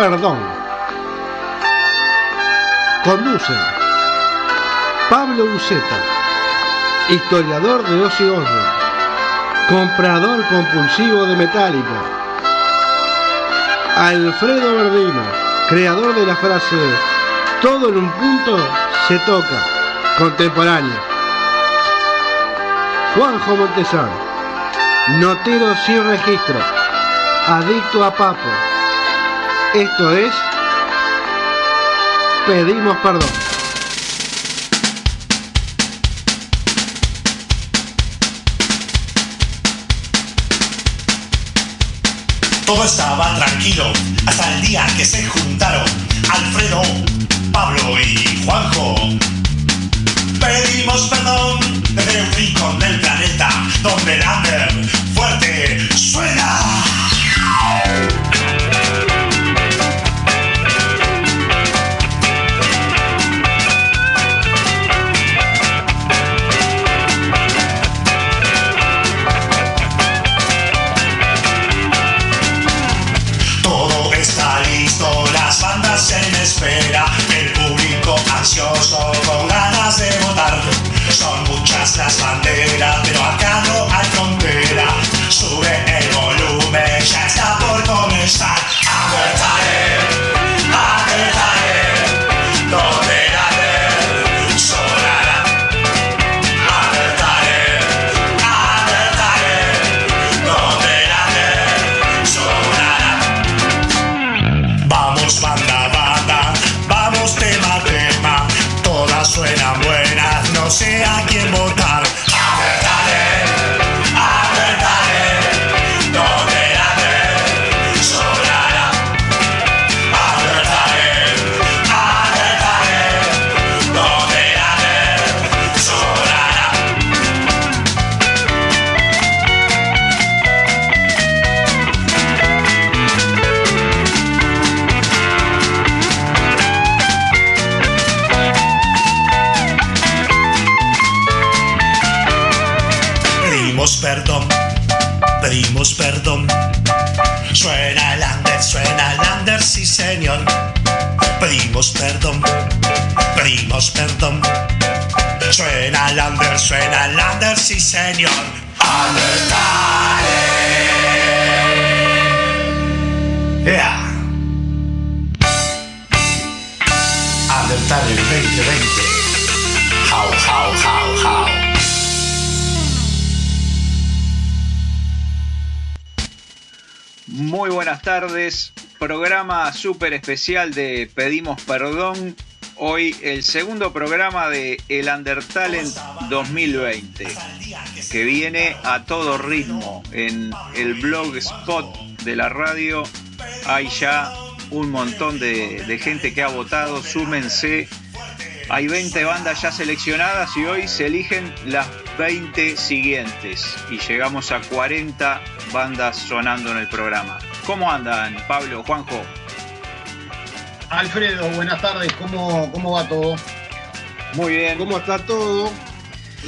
Perdón. Conducen Pablo Uceta, historiador de Ozzy Osbourne, comprador compulsivo de Metallica. Alfredo Verdino, creador de la frase Todo en un punto se toca, contemporáneo. Juanjo Montesano, notero sin registro, adicto a papo. Esto es Pedimos perdón. Todo estaba tranquilo hasta el día que se juntaron Alfredo, Pablo y Juanjo. Pedimos perdón desde un rincón del planeta donde el under fuerte suena. Las banderas, pero acá no hay frontera. Sí señor. Pedimos perdón, pedimos perdón. Suena el under, suena el under, sí señor. Undertale. Yeah. Undertale 2020. How, how, how, how. Muy buenas tardes, programa súper especial de Pedimos Perdón. Hoy el segundo programa de El Undertalent 2020, que viene a todo ritmo. En el blog spot de la radio hay ya un montón de, de gente que ha votado, súmense. Hay 20 bandas ya seleccionadas y hoy se eligen las 20 siguientes y llegamos a 40 bandas sonando en el programa. ¿Cómo andan, Pablo, Juanjo? Alfredo, buenas tardes, ¿cómo, cómo va todo? Muy bien. ¿Cómo está todo?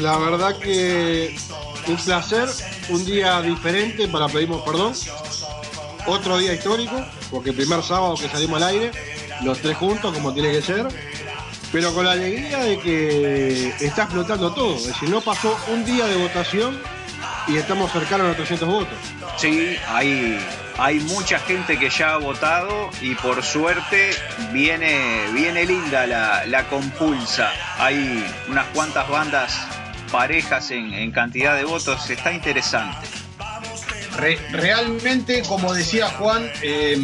La verdad que un placer, un día diferente para pedimos perdón. Otro día histórico, porque el primer sábado que salimos al aire, los tres juntos como tiene que ser. Pero con la alegría de que está explotando todo. Es decir, no pasó un día de votación y estamos cercanos a los 300 votos. Sí, hay, hay mucha gente que ya ha votado y por suerte viene, viene linda la, la compulsa. Hay unas cuantas bandas parejas en, cantidad de votos, está interesante. Re- realmente, como decía Juan, eh,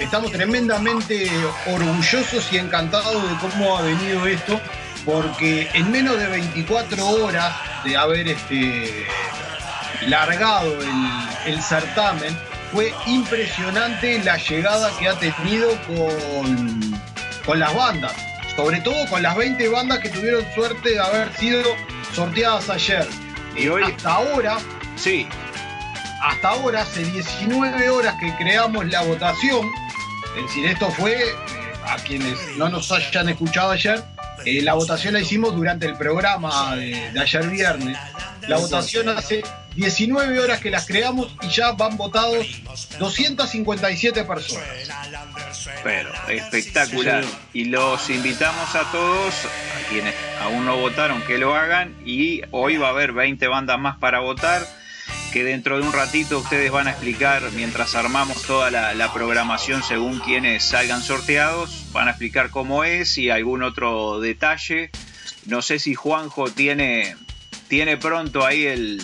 estamos tremendamente orgullosos y encantados de cómo ha venido esto, porque en menos de 24 horas de haber este, largado el, el certamen, fue impresionante la llegada que ha tenido con, con las bandas, sobre todo con las 20 bandas que tuvieron suerte de haber sido sorteadas ayer. Y hoy- hasta ahora Sí, hasta ahora, hace 19 horas que creamos la votación, es decir, esto fue, eh, a quienes no nos hayan escuchado ayer, eh, la votación la hicimos durante el programa de, de ayer viernes. La votación hace 19 horas que las creamos y ya van votados 257 personas. Pero espectacular. Y los invitamos a todos, a quienes aún no votaron, que lo hagan. Y hoy va a haber 20 bandas más para votar que dentro de un ratito ustedes van a explicar, mientras armamos toda la, programación según quienes salgan sorteados, van a explicar cómo es y algún otro detalle. No sé si Juanjo tiene, tiene pronto ahí el,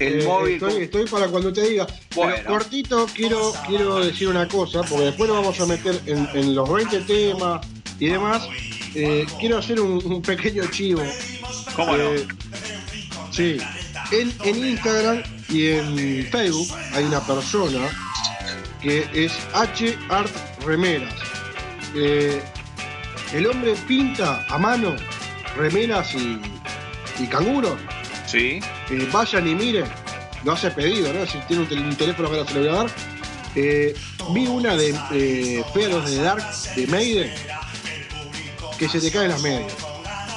el eh, móvil. Estoy, para cuando te diga. Bueno. cortito, quiero, quiero decir una cosa, porque después nos vamos a meter en, los 20 temas y demás. Eh, quiero hacer un, pequeño chivo. ¿Cómo no? Eh, sí, en, Instagram y en Facebook hay una persona que es H Art Remeras. Eh, el hombre pinta a mano remeras y, y canguros. Sí. Eh, vayan y miren. Lo hace pedido, ¿no? Si tiene un, teléfono para se lo voy a dar. Eh, vi una de eh, de Dark de Maiden que se te caen las medias.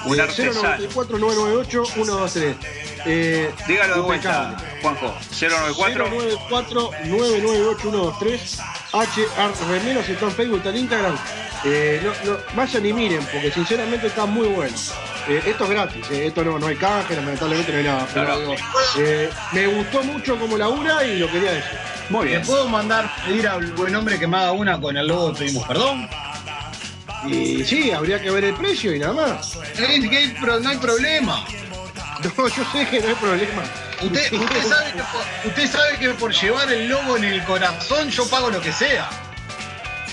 Un 094 998 123 eh, Dígalo de vuelta, Juanjo. 094 094 998 H Remeros está en Facebook, está en Instagram. Eh, no, no, vayan y miren, porque sinceramente está muy bueno. Eh, esto es gratis, eh, esto no, no hay canje, lamentablemente no hay nada. Pero, eh, me gustó mucho como la una y lo quería decir. Muy bien. ¿Le puedo mandar pedir al buen hombre que me haga una con el logo Pedimos Perdón? Y sí, habría que ver el precio y nada más. no hay problema. No, yo sé que no hay problema. Usted, sabe que por, usted sabe que por llevar el logo en el corazón yo pago lo que sea.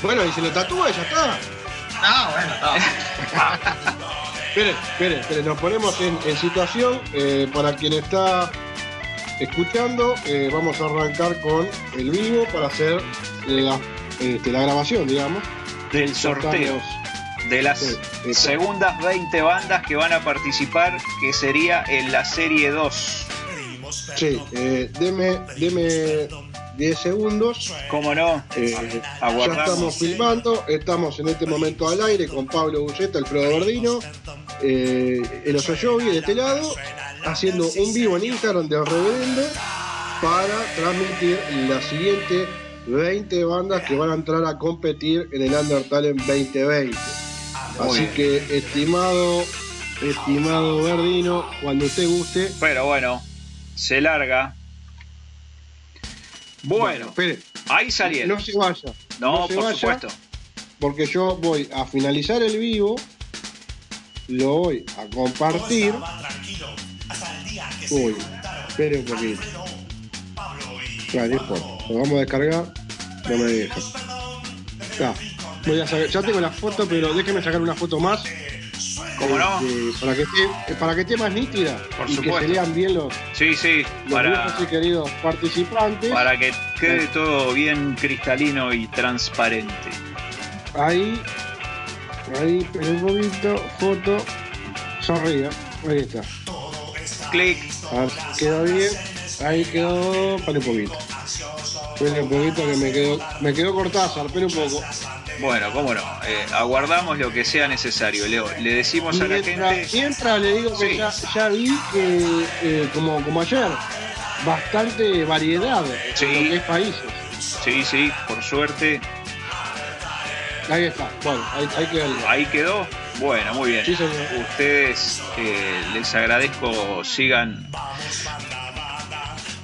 Bueno, y se lo tatúa y ya está. Ah, bueno, está. espere, espere, espere, nos ponemos en, situación. Eh, para quien está escuchando, eh, vamos a arrancar con el vivo para hacer la, este, la grabación, digamos. Del sorteo de las segundas 20 bandas que van a participar, que sería en la serie 2. Sí, eh, deme, deme 10 segundos. ¿Cómo no? Eh, ya estamos filmando, estamos en este momento al aire con Pablo Bulleta, Alfredo Verdino, eh, el Osayovi de este lado, haciendo un vivo en Instagram del Reverendo para transmitir la siguiente 20 bandas que van a entrar a competir en el Undertale en 2020. Así que, estimado, estimado Verdino, cuando usted guste. Pero bueno, se larga. Bueno, espere. ahí salieron. No se vaya. No, por supuesto. Porque yo voy a finalizar el vivo, lo voy a compartir. Uy, espere un poquito. Claro, Lo vamos a descargar. No me deja. Está. Voy a ya tengo la foto, pero déjeme sacar una foto más. ¿Cómo no? Eh, para, que esté, para que esté más nítida Por y que se lean bien los, sí, sí, para, queridos participantes. Para que quede todo bien cristalino y transparente. Ahí, ahí, pero un poquito, foto, sonría. Ahí está. Clic. quedó bien. Ahí quedó, para un poquito. Espera un poquito que me quedó, me quedó cortado, pero un poco. Bueno, cómo no. Eh, aguardamos lo que sea necesario, Leo. Le decimos a la gente. Mientras le digo que ya, vi que, eh, como, como ayer, bastante variedad sí. en países. Sí, sí, por suerte. Ahí está. Bueno, ahí, quedó. Ahí quedó. Bueno, muy bien. Ustedes eh, les agradezco, sigan.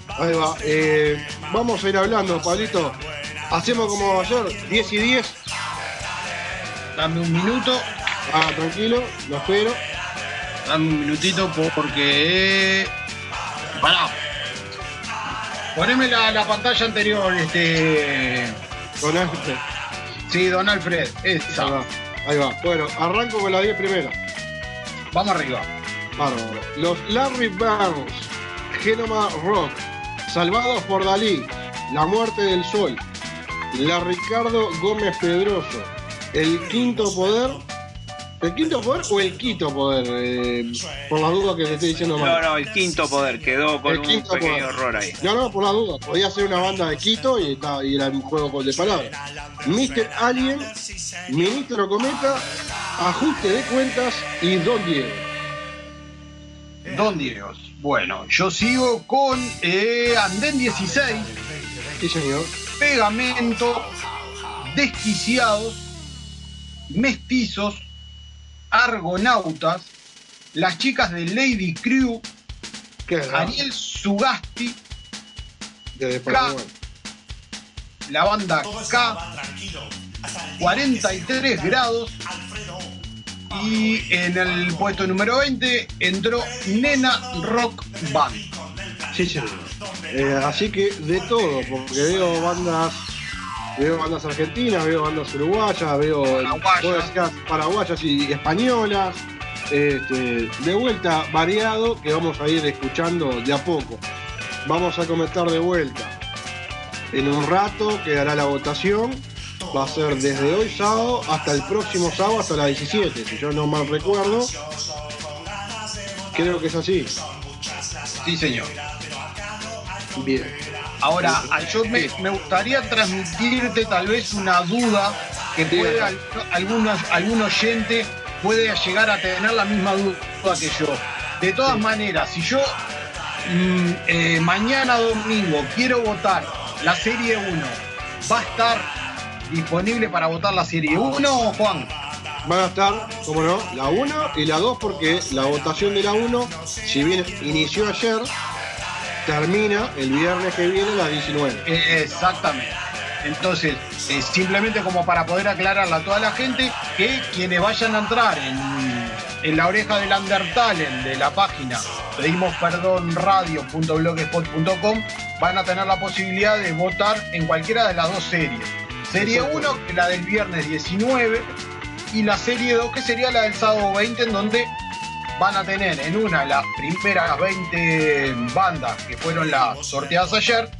Ahí va. vamos a ir hablando, Pablito. Hacemos como ayer, 10 y 10. Dame un minuto. Ah, tranquilo, lo espero. Dame un minutito porque. Pará. Poneme la, pantalla anterior, este. Don Alfred. Sí, Don Alfred. Esa. Ahí va. Ahí va. Bueno, arranco con la 10 primera. Vamos arriba. Bárbaro. Los Larry Barnes, Genoma Rock, Salvados por Dalí, La Muerte del Sol, la Ricardo Gómez Pedroso, el quinto poder. ¿El quinto poder o el quinto poder? Eh, por la duda que te estoy diciendo mal. No, no, el quinto poder quedó con un pequeño error ahí. No, no, por la duda. Podía ser una banda de Quito y, y era un juego de palabras. Mr. Alien, Ministro Cometa, Ajuste de Cuentas y Don Diego. Don Dios. Bueno, yo sigo con eh, Andén 16. Sí, señor. Pegamento, Desquiciados, Mestizos, Argonautas, las chicas de Lady Crew. Ariel Sugasti, K. La banda K, 43 grados. Y en el puesto número 20 entró Nena Rock Band. Sí, señor. Eh, así que de todo, porque veo bandas, veo bandas argentinas, veo bandas uruguayas, veo Paraguayas. paraguayas y españolas. Este, de vuelta variado que vamos a ir escuchando de a poco. Vamos a comentar de vuelta. En un rato quedará la votación. Va a ser desde hoy sábado hasta el próximo sábado hasta las 17, si yo no mal recuerdo. Creo que es así. Sí, señor. Bien. Ahora, yo me, me gustaría transmitirte tal vez una duda que puede al- algún, algún oyente puede llegar a tener la misma duda que yo. De todas maneras, si yo mm, eh, mañana domingo quiero votar la serie 1, ¿va a estar disponible para votar la serie 1, Juan? Van a estar, como no, la 1 y la 2 porque la votación de la 1, si bien inició ayer, termina el viernes que viene a las 19. Eh, Exactamente. Entonces, eh, simplemente como para poder aclararle a toda la gente que quienes vayan a entrar en, en la oreja del Undertale de la página pedimos perdón radio.blogspot.com van a tener la posibilidad de votar en cualquiera de las dos series. Serie 1, que es la del viernes 19, y la serie 2, que sería la del sábado 20, en donde van a tener en una las primeras 20 bandas que fueron las sorteadas ayer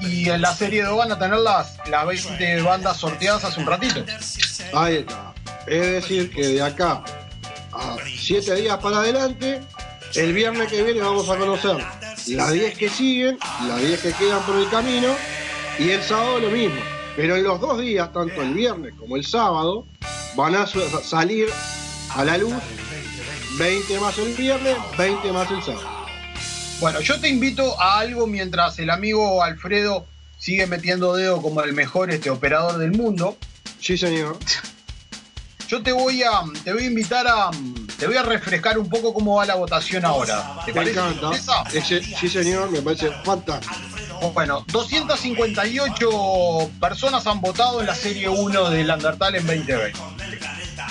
y en la serie 2 van a tener las, las 20 bandas sorteadas hace un ratito. Ahí está. Es decir, que de acá a 7 días para adelante, el viernes que viene vamos a conocer las 10 que siguen, las 10 que quedan por el camino, y el sábado lo mismo. Pero en los dos días, tanto el viernes como el sábado, van a salir a la luz 20 más el viernes, 20 más el sábado. Bueno, yo te invito a algo mientras el amigo Alfredo sigue metiendo dedo como el mejor este operador del mundo. Sí, señor. Yo te voy a te voy a invitar a te voy a refrescar un poco cómo va la votación ahora. ¿Te Me parece? encanta. Ese- sí, señor, me parece fantástico. Bueno, 258 personas han votado en la serie 1 del Undertale en 2020.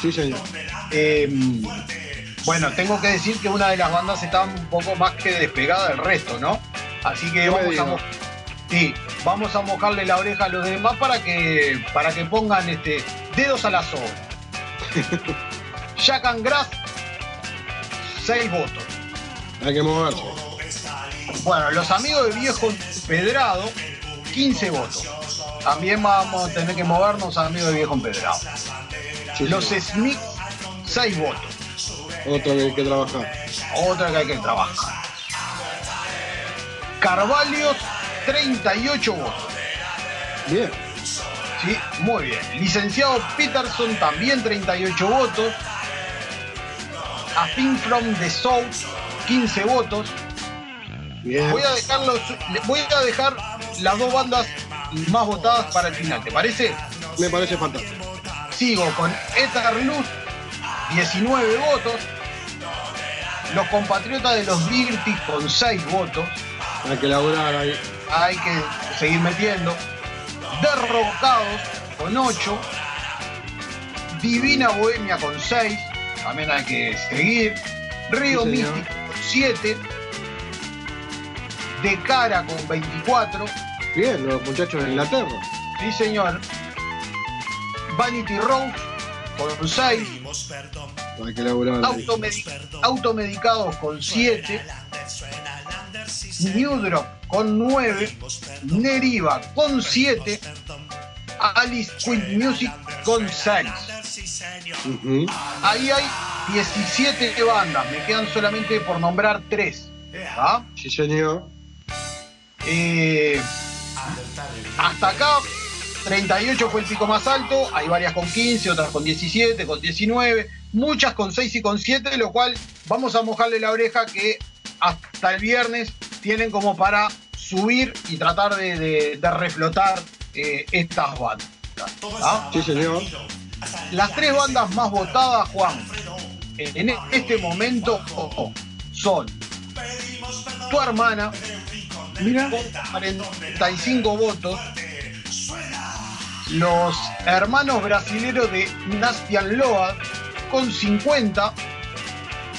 Sí, señor. Eh, bueno, tengo que decir que una de las bandas está un poco más que despegada del resto, ¿no? Así que vamos a, sí, vamos a mojarle la oreja a los demás para que, para que pongan este, dedos a la soga. Jack and Grass, 6 votos. Hay que moverse. Bueno, los amigos de Viejo Empedrado, 15 votos. También vamos a tener que movernos amigos de Viejo Empedrado. Sí, Los. Smith, 6 votos. Otro que hay que trabajar. Otra que hay que trabajar. Carvalios, 38 votos. Bien. Sí, muy bien. Licenciado Peterson, también 38 votos. A Thing from the South, 15 votos. Bien. Voy a, dejar los- voy a dejar las dos bandas más votadas para el final, ¿te parece? Me parece fantástico. Sigo con Ether Luz, 19 votos. Los compatriotas de los Virtus con 6 votos. Hay que laburar ahí. hay que seguir metiendo. Derrocados con 8. Divina Bohemia con 6. También hay que seguir. Río Sí. Místico con 7. De cara con 24. Bien, los muchachos de Inglaterra. Sí, señor. Vanity Rose con 6. Hay que laburar ahí. Automedi- automedicados con 7. New Drop con 9. Neriva con 7. Alice Queen Music con 6. Ujú. Ahí hay 17 bandas. Me quedan solamente por nombrar 3. ¿Ah? Sí, señor. Eh, hasta acá, 38 fue el pico más alto. Hay varias con 15, otras con 17, con 19, muchas con 6 y con 7, lo cual vamos a mojarle la oreja que hasta el viernes tienen como para subir y tratar de, reflotar eh, estas bandas. ¿ah? Sí, señor. Las tres bandas más votadas, Juan, en este momento son Tu hermana, Mira. con 45 votos, los hermanos brasileros de Nastian Loa con 50.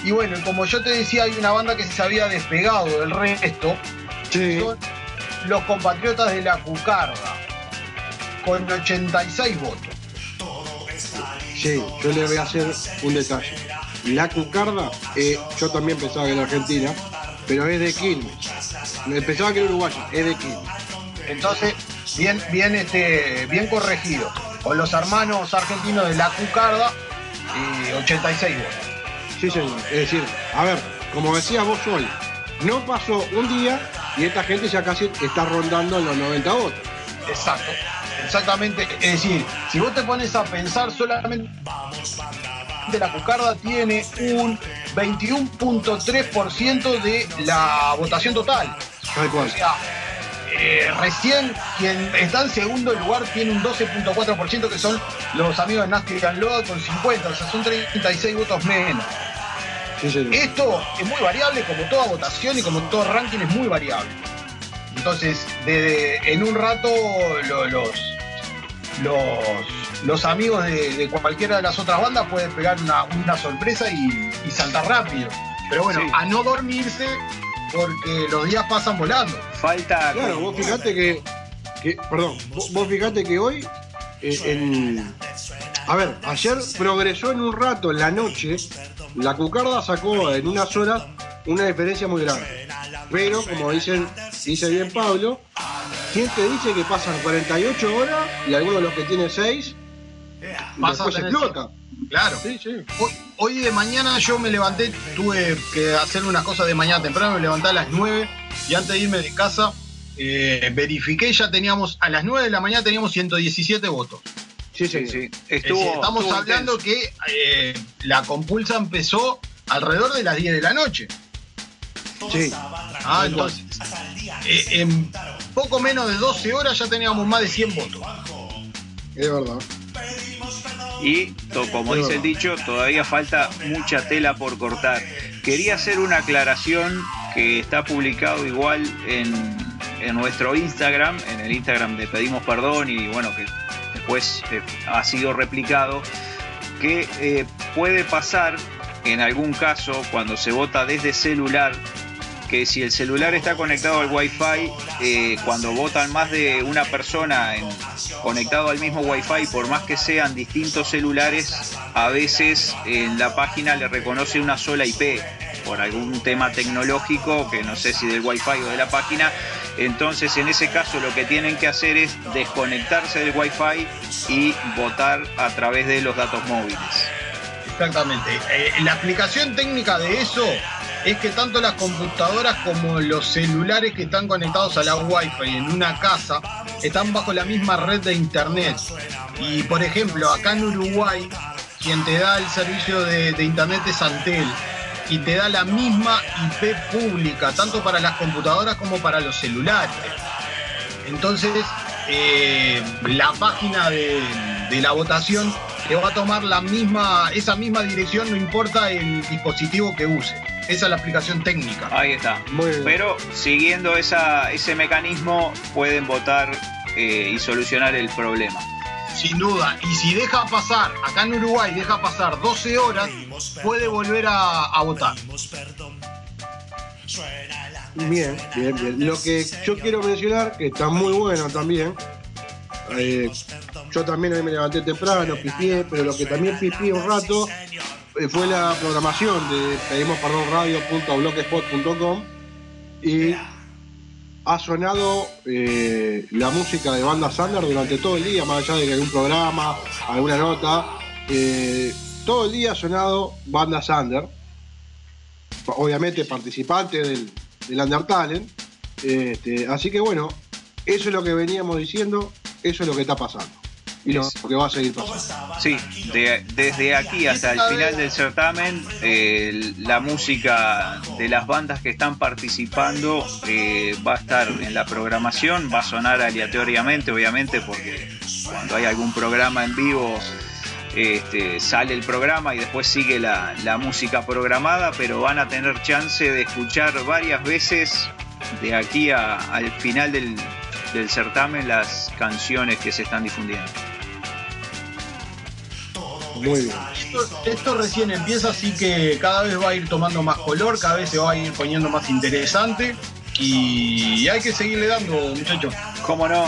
Y bueno, como yo te decía, hay una banda que se había despegado del resto. Son los compatriotas de la Cucarda, con 86 votos. Sí, yo le voy a hacer un detalle. La Cucarda, eh, yo también pensaba que era Argentina, pero es de Quilmes. Pensaba que era uruguaya, es de Quilmes. Entonces, bien, bien, este, bien corregido. Con los hermanos argentinos de la Cucarda, y 86 votos. Sí, señor. Es decir, a ver, como decías vos hoy, no pasó un día y esta gente ya casi está rondando en los 90 votos. Exacto. Exactamente. Es decir, si vos te pones a pensar solamente de la Cucarda tiene un 21.3% de la votación total. O sea, eh, recién quien está en segundo lugar tiene un 12.4% que son los amigos de Nasty Load con 50, o sea, son 36 votos menos. Esto es muy variable, como toda votación y como todo ranking es muy variable. Entonces, en un rato los, los, los amigos de, cualquiera de las otras bandas pueden pegar una, sorpresa y, saltar rápido. Pero bueno, a no dormirse porque los días pasan volando. Falta. Claro, vos fijate que, perdón, vos, fijate que hoy, eh, a ver, ayer progresó en un rato, en la noche, la Cucarda sacó en unas horas una diferencia muy grande. Pero, como dicen, dice bien Pablo, ¿quién te dice que pasan 48 horas y alguno de los que tiene 6 después explota? Claro. Sí, sí. Hoy, de mañana yo me levanté, tuve que hacer unas cosas de mañana temprano, me levanté a las 9 y antes de irme de casa eh, verifiqué, ya teníamos, a las 9 de la mañana teníamos 117 votos. Sí, sí, sí. estamos hablando que eh, la compulsa empezó alrededor de las 10 de la noche. Sí. Ah, entonces, eh, en poco menos de 12 horas ya teníamos más de 100 votos. Es verdad. Y como dice el dicho, todavía falta mucha tela por cortar. Quería hacer una aclaración que está publicado igual en, nuestro Instagram, en el Instagram de Pedimos Perdón y bueno, que después eh, ha sido replicado, que eh, puede pasar en algún caso cuando se vota desde celular que si el celular está conectado al Wi-Fi, eh, cuando votan más de una persona conectado al mismo Wi-Fi, por más que sean distintos celulares, a veces en la página le reconoce una sola IP por algún tema tecnológico, que no sé si del Wi-Fi o de la página. Entonces, en ese caso, lo que tienen que hacer es desconectarse del Wi-Fi y votar a través de los datos móviles. Exactamente. Eh, la aplicación técnica de eso es que tanto las computadoras como los celulares que están conectados a la Wi-Fi en una casa están bajo la misma red de internet. Y por ejemplo, acá en Uruguay, quien te da el servicio de, internet es Antel y te da la misma IP pública, tanto para las computadoras como para los celulares. Entonces, eh, la página de, la votación te va a tomar la misma, esa misma dirección, no importa el dispositivo que use. Esa es la aplicación técnica. Ahí está. Pero siguiendo esa, ese mecanismo pueden votar eh, y solucionar el problema. Sin duda. Y si deja pasar, acá en Uruguay deja pasar 12 horas, puede volver a, votar. Bien, bien, bien. Lo que yo quiero mencionar, que está muy bueno también, eh, yo también hoy me levanté temprano, pipié, pero lo que también pipié un rato fue la programación de pedimos perdón radio.blogspot.com y ha sonado eh, la música de banda Sander durante todo el día, más allá de que algún programa, alguna nota, eh, todo el día ha sonado banda Sander, obviamente participante del, del Undertalent, este, así que bueno, eso es lo que veníamos diciendo, eso es lo que está pasando. Y lo que va a seguir pasando. Sí, desde aquí hasta el final del certamen, eh, la música de las bandas que están participando eh, va a estar en la programación, va a sonar aleatoriamente, obviamente, porque cuando hay algún programa en vivo este, sale el programa y después sigue la, música programada, pero van a tener chance de escuchar varias veces de aquí al final del, del certamen las canciones que se están difundiendo. Muy bien. Esto, recién empieza, así que cada vez va a ir tomando más color, cada vez se va a ir poniendo más interesante y hay que seguirle dando, muchachos. ¿Cómo no?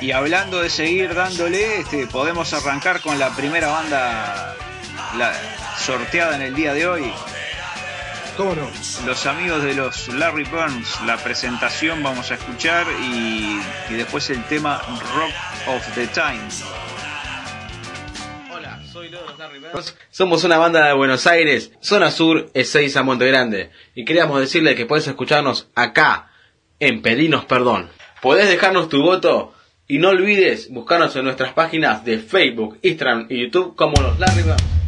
Y hablando de seguir dándole, este, podemos arrancar con la primera banda sorteada en el día de hoy. ¿Cómo no? Los amigos de los Larry Burns, la presentación vamos a escuchar y, y después el tema Rock of the Time. Somos una banda de Buenos Aires, zona sur, a Monte Grande. Y queríamos decirle que puedes escucharnos acá, en Pedinos Perdón. Podés dejarnos tu voto y no olvides buscarnos en nuestras páginas de Facebook, Instagram y YouTube como los Larry nombre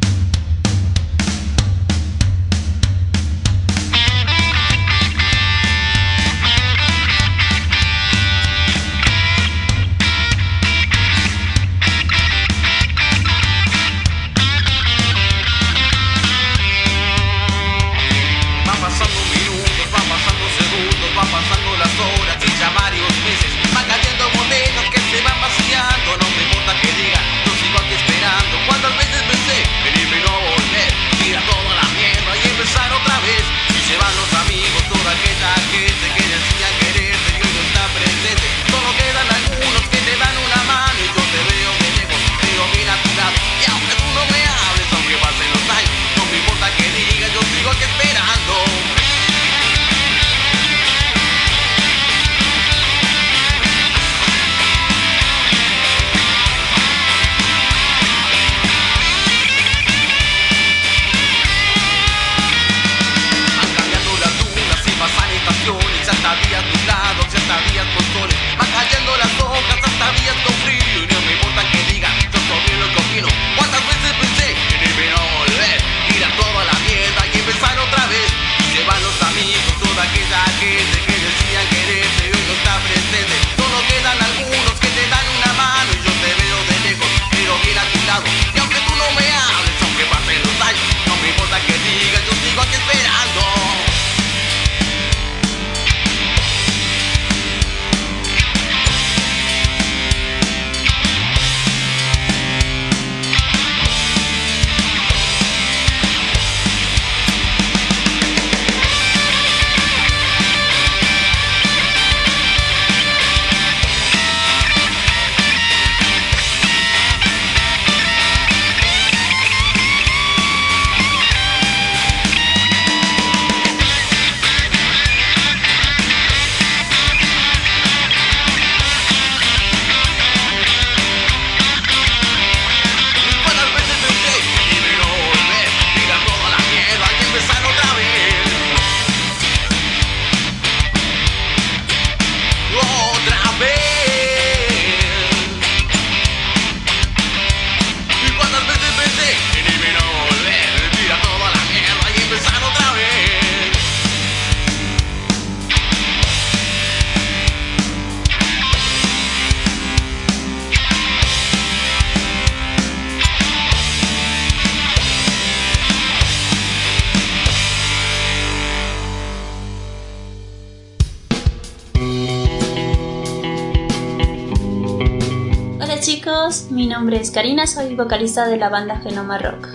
Karina, soy vocalista de la banda Genoma Rock.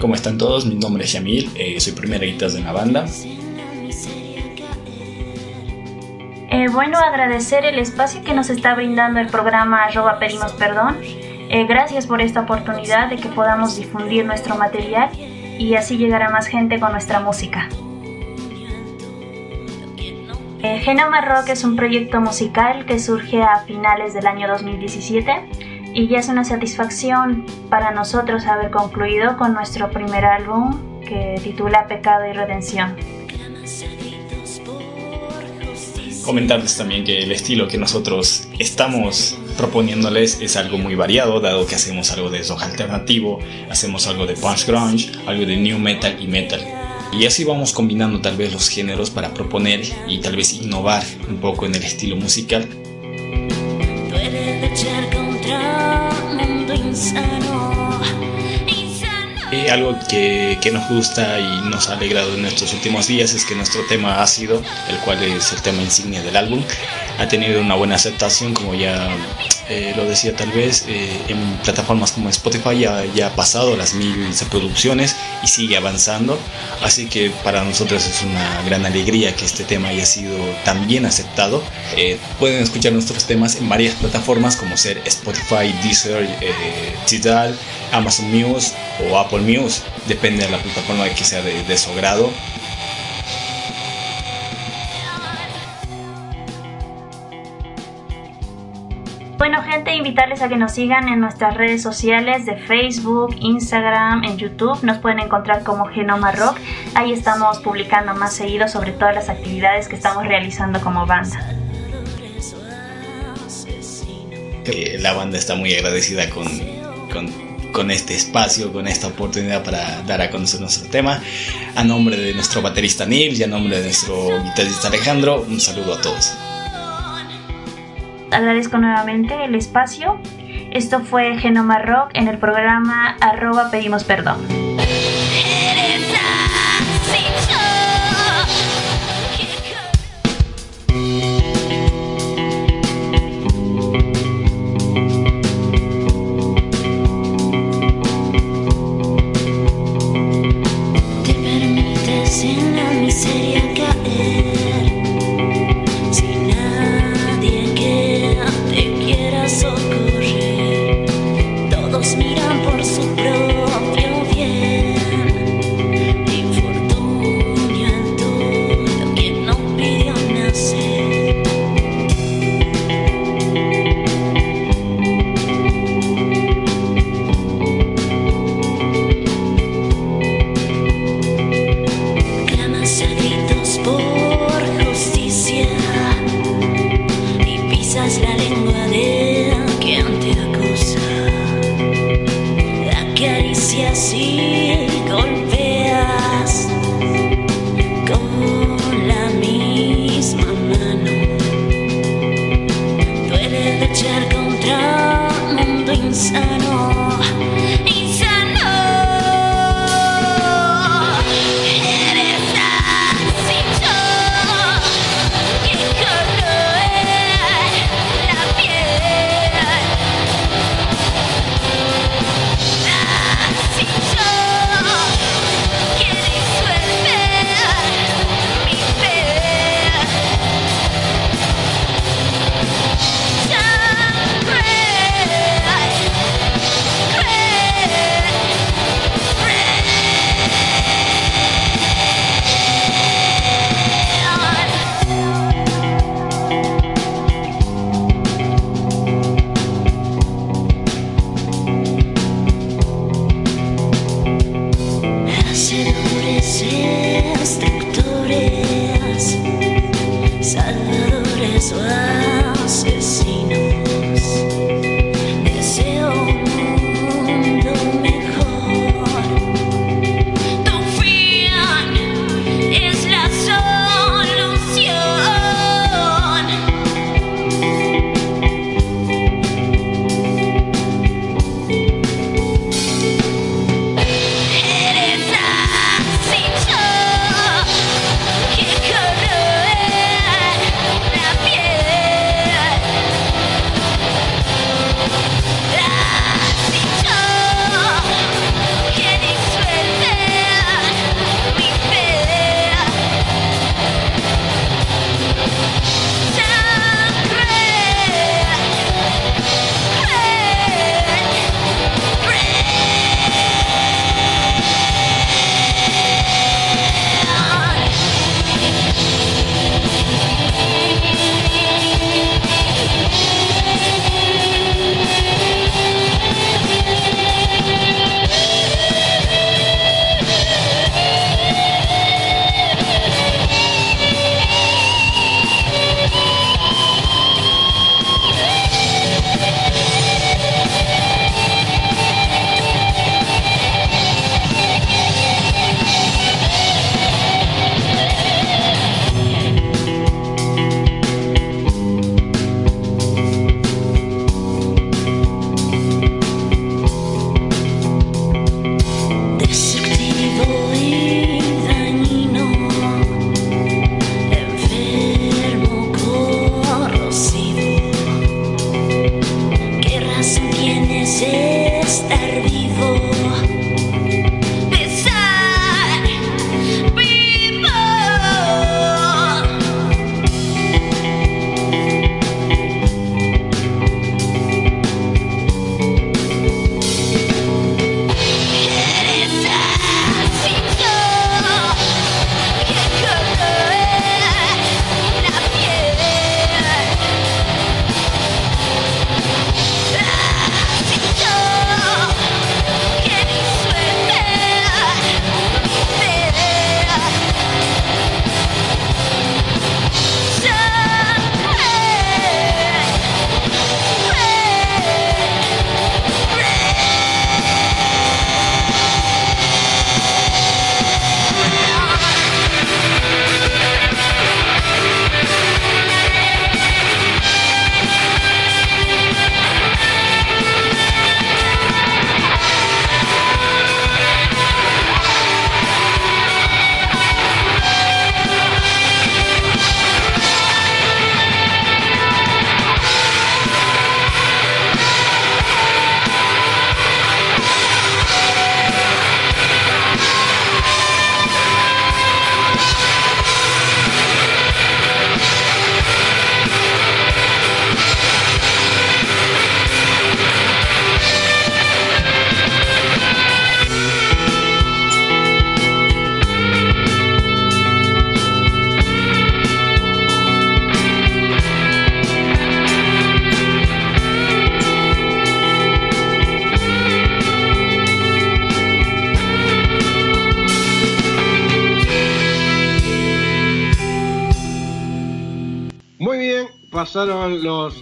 ¿Cómo están todos? Mi nombre es Yamil, eh, soy primera guitarra de la banda. Eh, bueno, agradecer el espacio que nos está brindando el programa arroba pedimos perdón. Eh, gracias por esta oportunidad de que podamos difundir nuestro material y así llegar a más gente con nuestra música. Genoma Rock es un proyecto musical que surge a finales del año 2017 y ya es una satisfacción para nosotros haber concluido con nuestro primer álbum que titula Pecado y Redención. comentarles también que el estilo que nosotros estamos proponiéndoles es algo muy variado, dado que hacemos algo de rock alternativo, hacemos algo de punch grunge, algo de new metal y metal. Y así vamos combinando tal vez los géneros para proponer y tal vez innovar un poco en el estilo musical. Eh, algo que, que, nos gusta y nos ha alegrado en estos últimos días es que nuestro tema ácido, el cual es el tema insignia del álbum, ha tenido una buena aceptación, como ya eh, lo decía tal vez, eh, en plataformas como Spotify ya, ya, ha pasado las mil reproducciones y sigue avanzando, así que para nosotros es una gran alegría que este tema haya sido tan bien aceptado. pueden escuchar nuestros temas en varias plataformas como ser Spotify, Deezer, Tidal, Amazon Music o Apple Music, depende de la plataforma que sea de, de su grado. Invitarles a que nos sigan en nuestras redes sociales de Facebook, Instagram, en YouTube. Nos pueden encontrar como Genoma Rock. Ahí estamos publicando más seguido sobre todas las actividades que estamos realizando como banda. Eh, la banda está muy agradecida con, con con este espacio, con esta oportunidad para dar a conocer nuestro tema. A nombre de nuestro baterista Neil y a nombre de nuestro guitarrista Alejandro, un saludo a todos. Agradezco nuevamente el espacio. Esto fue Genoma Rock en el programa arroba pedimos perdón.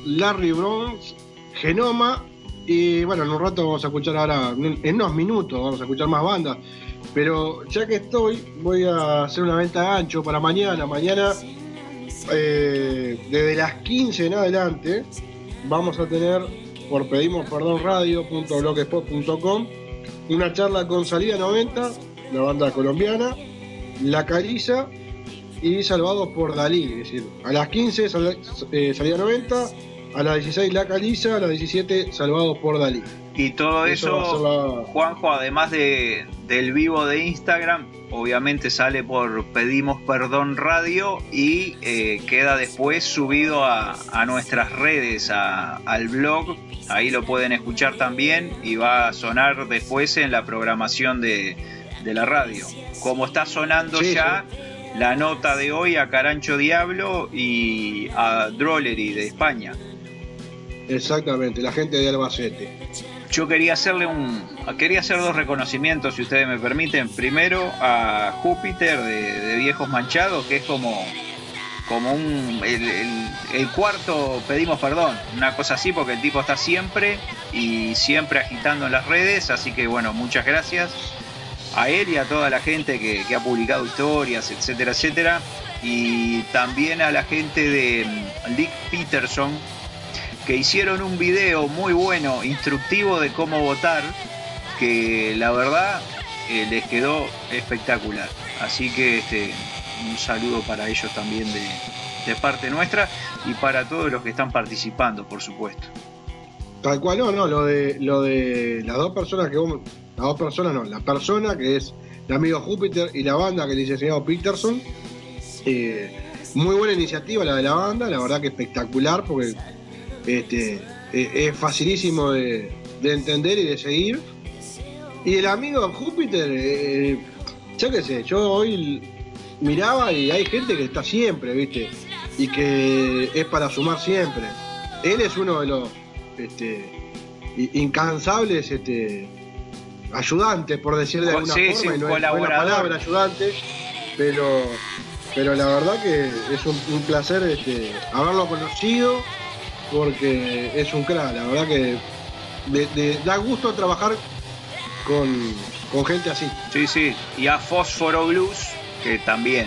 Larry Bronx, Genoma, y bueno, en un rato vamos a escuchar ahora, en unos minutos vamos a escuchar más bandas. Pero ya que estoy, voy a hacer una venta de ancho para mañana. Mañana, eh, desde las 15 en adelante, vamos a tener por pedimos perdón radio.blogspot.com una charla con Salida 90, la banda colombiana, La Caliza y Salvados por Dalí. Es decir, a las 15 eh, Salida 90, a las 16 La Caliza, a las 17 Salvados por Dalí. Y todo eso, Juanjo, además de, del vivo de Instagram, obviamente sale por Pedimos Perdón Radio y eh, queda después subido a, nuestras redes, al blog. Ahí lo pueden escuchar también y va a sonar después en la programación de, la radio. Como está sonando ya la nota de hoy a Carancho Diablo y a Drollery de España. Exactamente, la gente de Albacete. Yo quería hacerle un. Quería hacer dos reconocimientos, si ustedes me permiten. Primero a Júpiter de, Viejos Manchados, que es como. Como un. El, cuarto pedimos perdón, una cosa así, porque el tipo está siempre y siempre agitando en las redes. Así que bueno, muchas gracias a él y a toda la gente que, ha publicado historias, etcétera, etcétera. Y también a la gente de Lick Peterson, que hicieron un video muy bueno, instructivo de cómo votar, que la verdad eh, les quedó espectacular. Así que este, un saludo para ellos también de, parte nuestra y para todos los que están participando, por supuesto. Tal cual, no, no, lo de, lo de las dos personas que vos, las dos personas no, la persona que es el amigo Júpiter y la banda que el señor Peterson, eh, muy buena iniciativa la de la banda, la verdad que espectacular porque este, e, es facilísimo de, entender y de seguir. Y el amigo Júpiter, eh, yo sé, yo hoy miraba y hay gente que está siempre, ¿viste? Y que es para sumar siempre. Él es uno de los este, incansables este, ayudantes, por decir de alguna forma, y no es palabra ayudante, pero, pero la verdad que es un, placer este, haberlo conocido porque es un crack, la verdad que da gusto trabajar con, gente así. Sí, sí, y a Fósforo Blues, que también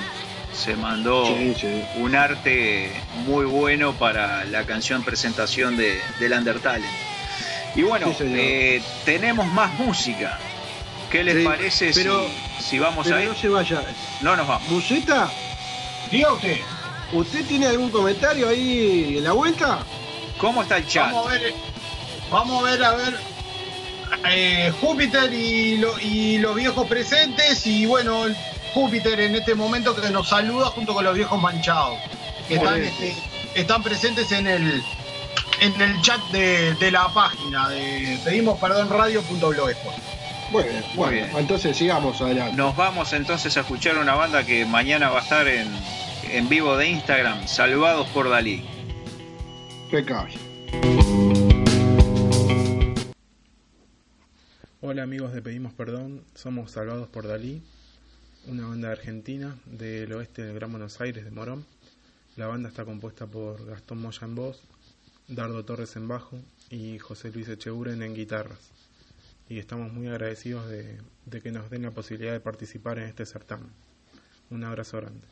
se mandó un arte muy bueno para la canción presentación de, del Undertale. Y bueno, eh, tenemos más música. ¿Qué les parece pero, si, vamos a ir? No se vaya. No nos vamos. ¿Museta? Diga usted. ¿Usted tiene algún comentario ahí en la vuelta? ¿Cómo está el chat? Vamos a ver, vamos a ver, a ver. Eh, Júpiter y, los viejos presentes y bueno, Júpiter en este momento que nos saluda junto con los viejos manchados que este, están, presentes en el en el chat de, la página de pedimos perdón radio.blogspot. Muy bien, muy bien. Entonces sigamos adelante. Nos vamos entonces a escuchar una banda que mañana va a estar en, en vivo de Instagram, Salvados por Dalí. Hola amigos de Pedimos Perdón, somos Salvados por Dalí, una banda argentina del oeste del Gran Buenos Aires de Morón. La banda está compuesta por Gastón Moya en voz, Dardo Torres en bajo y José Luis Echeguren en guitarras. Y estamos muy agradecidos de, de que nos den la posibilidad de participar en este certamen. Un abrazo grande.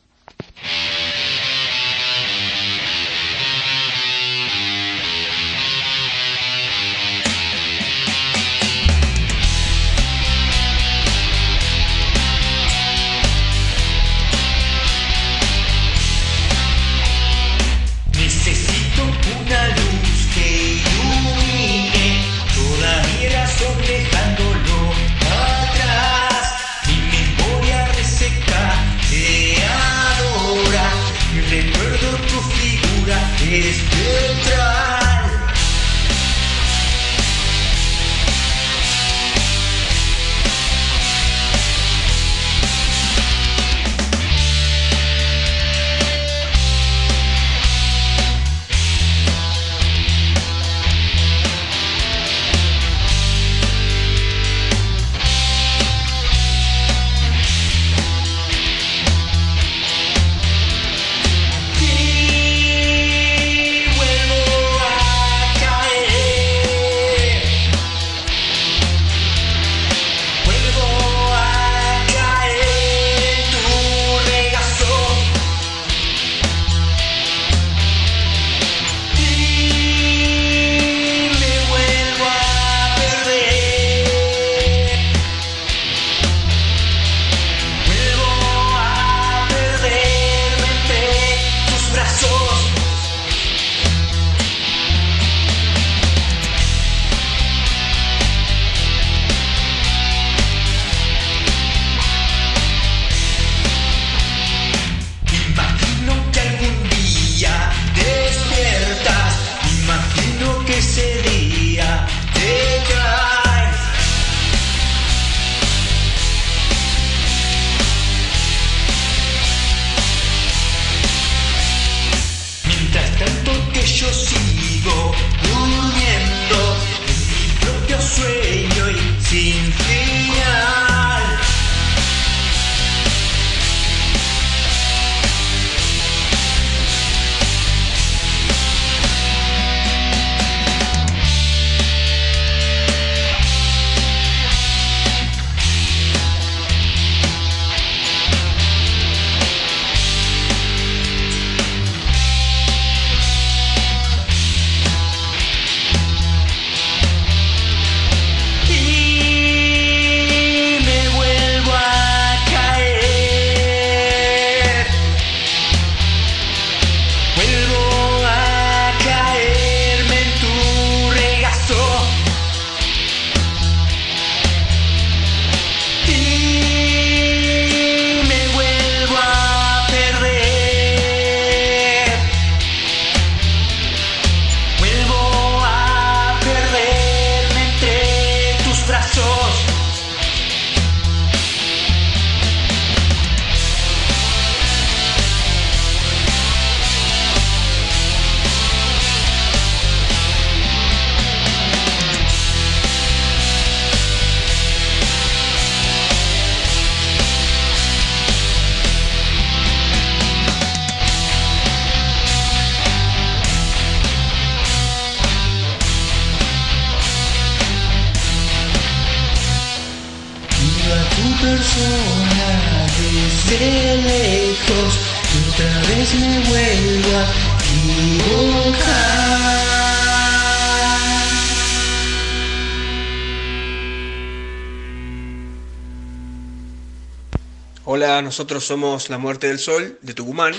Nosotros somos La Muerte del Sol de Tucumán.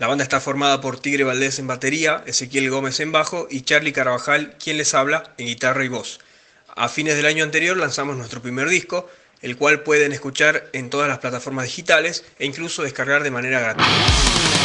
La banda está formada por Tigre Valdés en batería, Ezequiel Gómez en bajo y Charlie Carvajal, quien les habla, en guitarra y voz. A fines del año anterior lanzamos nuestro primer disco, el cual pueden escuchar en todas las plataformas digitales e incluso descargar de manera gratuita.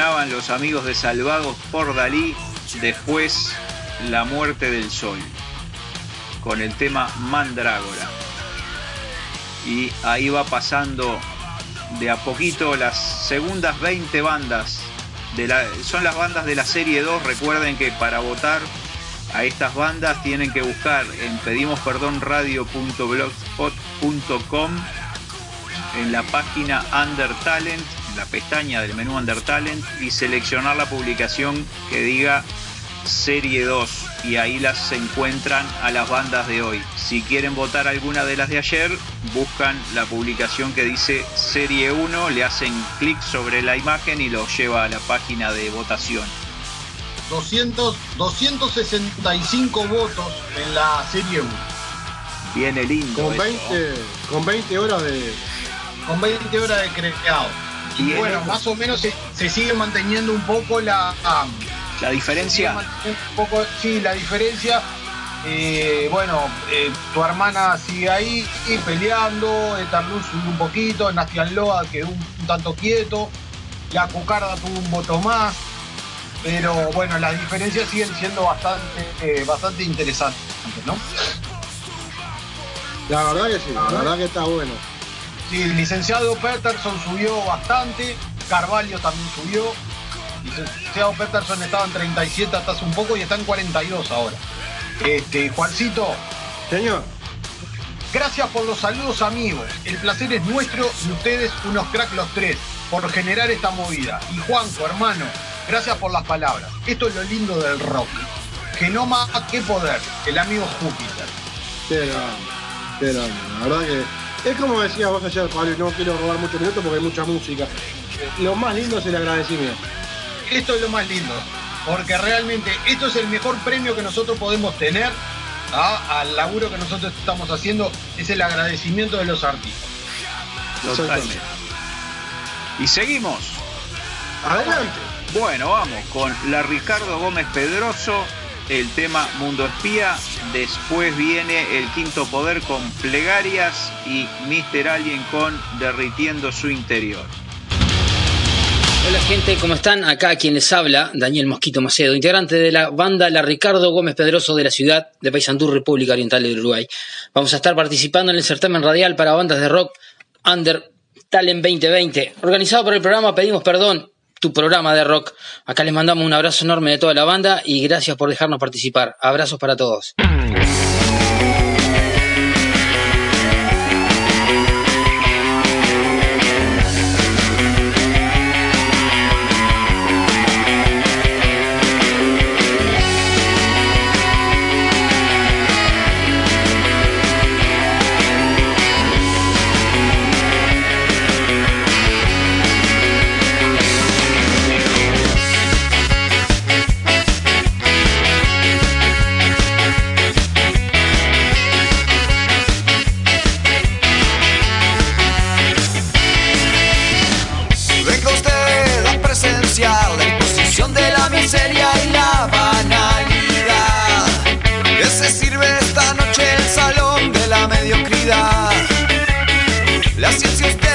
Los amigos de Salvados por Dalí, después La muerte del sol, con el tema Mandrágora. Y ahí va pasando de a poquito las segundas 20 bandas. De la, son las bandas de la serie 2. Recuerden que para votar a estas bandas tienen que buscar en pedimosperdonradio.blogspot.com en la página Under Talent, en la pestaña del menú Under Talent y seleccionar la publicación que diga Serie 2 y ahí las se encuentran a las bandas de hoy. Si quieren votar alguna de las de ayer, buscan la publicación que dice Serie 1, le hacen clic sobre la imagen y los lleva a la página de votación. 200, 265 votos en la Serie 1. Viene lindo. Con 20, con 20 horas de. Con 20 horas de creado. Y bueno, más o menos se, se sigue manteniendo un poco la, la diferencia. Un poco, sí, la diferencia. Eh, bueno, eh, tu hermana sigue ahí y peleando, Etarluz subió un poquito, Nastian Loa quedó un, un, tanto quieto, la Cucarda tuvo un voto más, pero bueno, las diferencias siguen siendo bastante, eh, bastante interesantes, ¿no? La verdad que sí, la verdad que está bueno. Sí, el licenciado Peterson subió bastante, Carvalho también subió, licenciado Peterson estaba en 37 hasta hace un poco y está en 42 ahora. Este, Juancito. Señor. Gracias por los saludos amigos. El placer es nuestro y ustedes unos cracks los tres por generar esta movida. Y Juanco, hermano, gracias por las palabras. Esto es lo lindo del rock. Genoma, qué poder. El amigo Júpiter. Pero, pero, la verdad que es como decías vos ayer, Pablo, y no quiero robar muchos minutos porque hay mucha música. Lo más lindo es el agradecimiento esto es lo más lindo, porque realmente esto es el mejor premio que nosotros podemos tener ¿ah? al laburo que nosotros estamos haciendo, es el agradecimiento de los artistas. Totalmente. Y seguimos. Adelante. Bueno, vamos con la Ricardo Gómez Pedroso, el tema Mundo Espía. Después viene el quinto poder con Plegarias y Mr. Alien con Derritiendo su interior. Hola gente, ¿cómo están? Acá quien les habla, Daniel Mosquito Macedo, integrante de la banda La Ricardo Gómez Pedroso de la ciudad de Paysandú, República Oriental del Uruguay. Vamos a estar participando en el certamen radial para bandas de rock Under Talent 2020, organizado por el programa Pedimos Perdón, tu programa de rock. Acá les mandamos un abrazo enorme de toda la banda y gracias por dejarnos participar. Abrazos para todos. Mi amigo Isaac me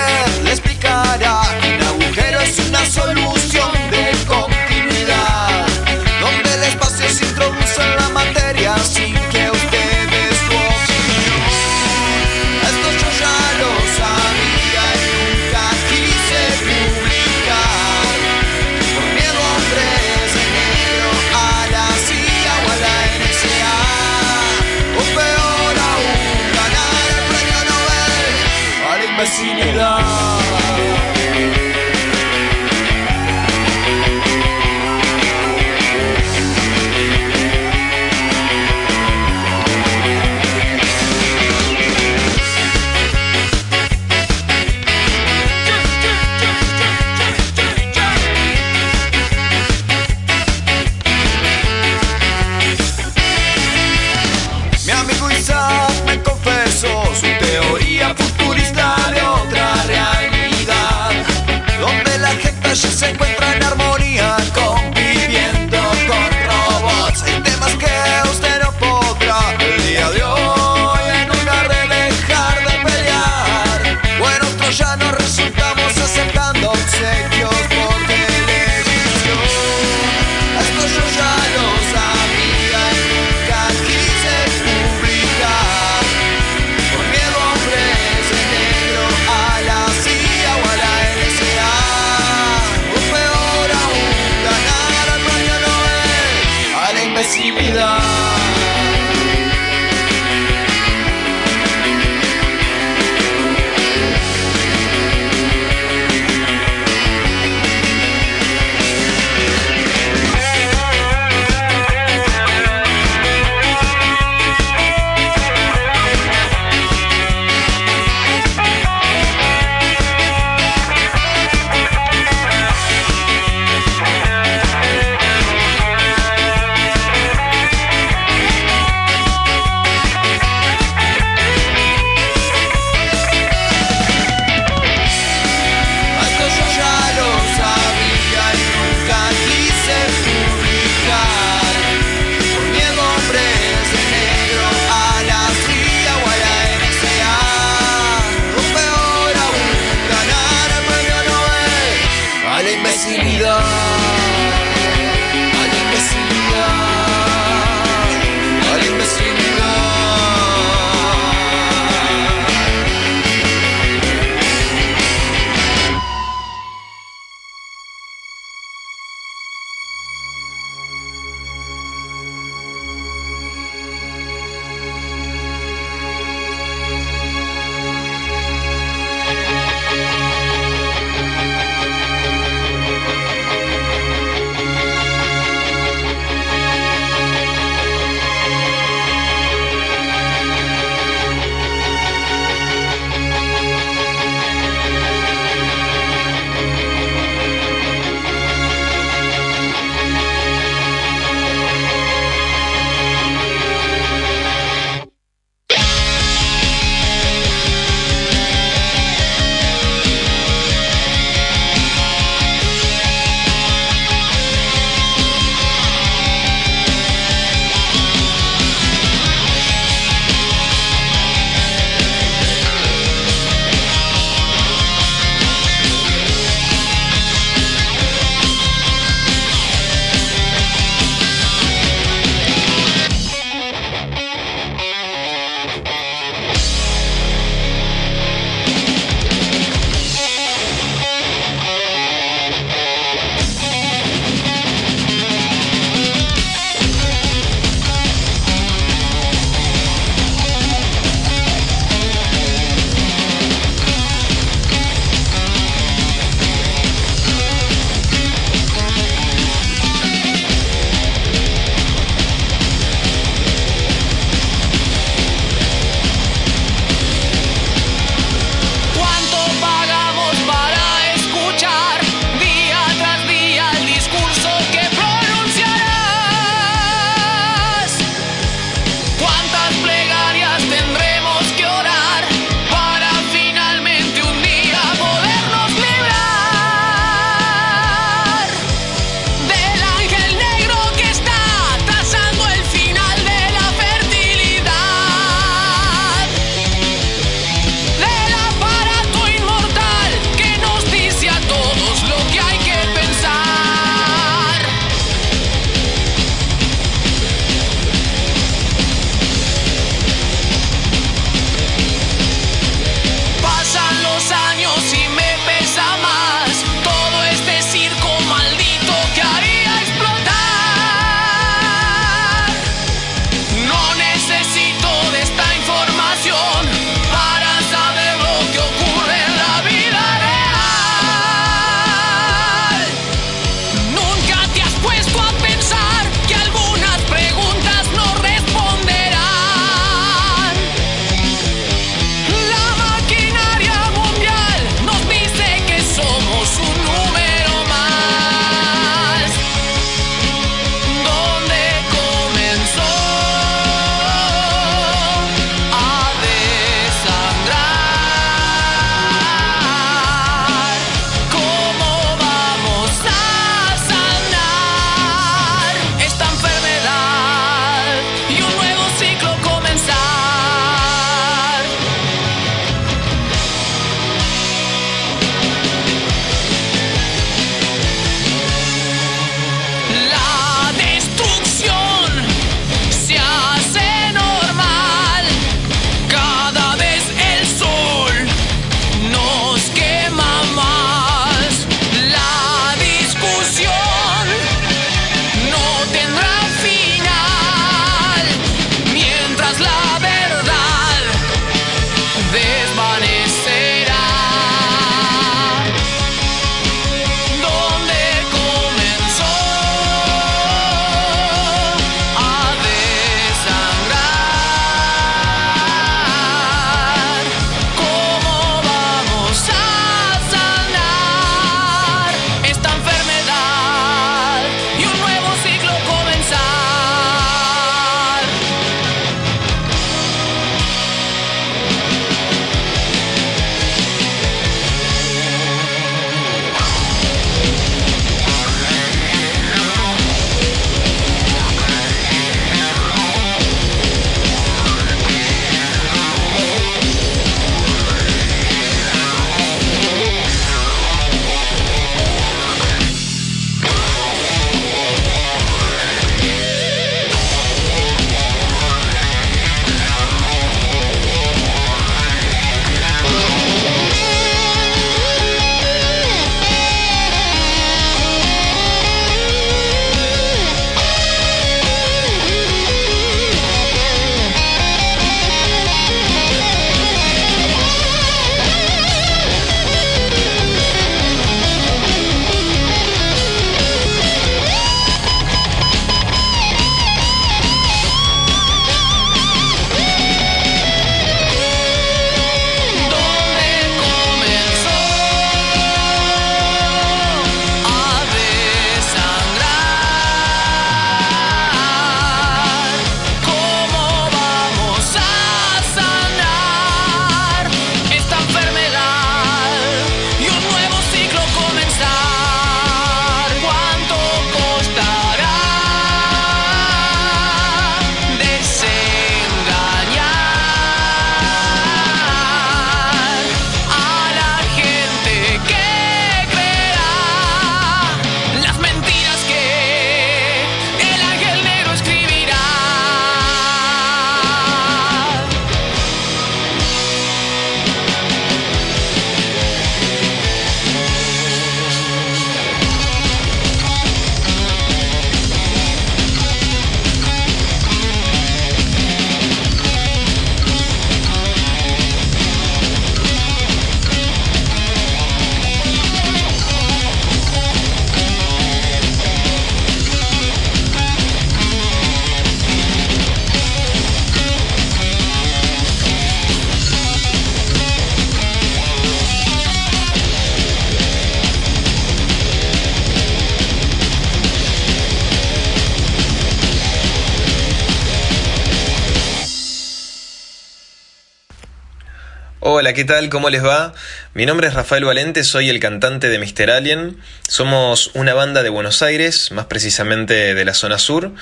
¿qué tal? ¿Cómo les va? Mi nombre es Rafael Valente, soy el cantante de Mr. Alien. Somos una banda de Buenos Aires, más precisamente de la zona sur.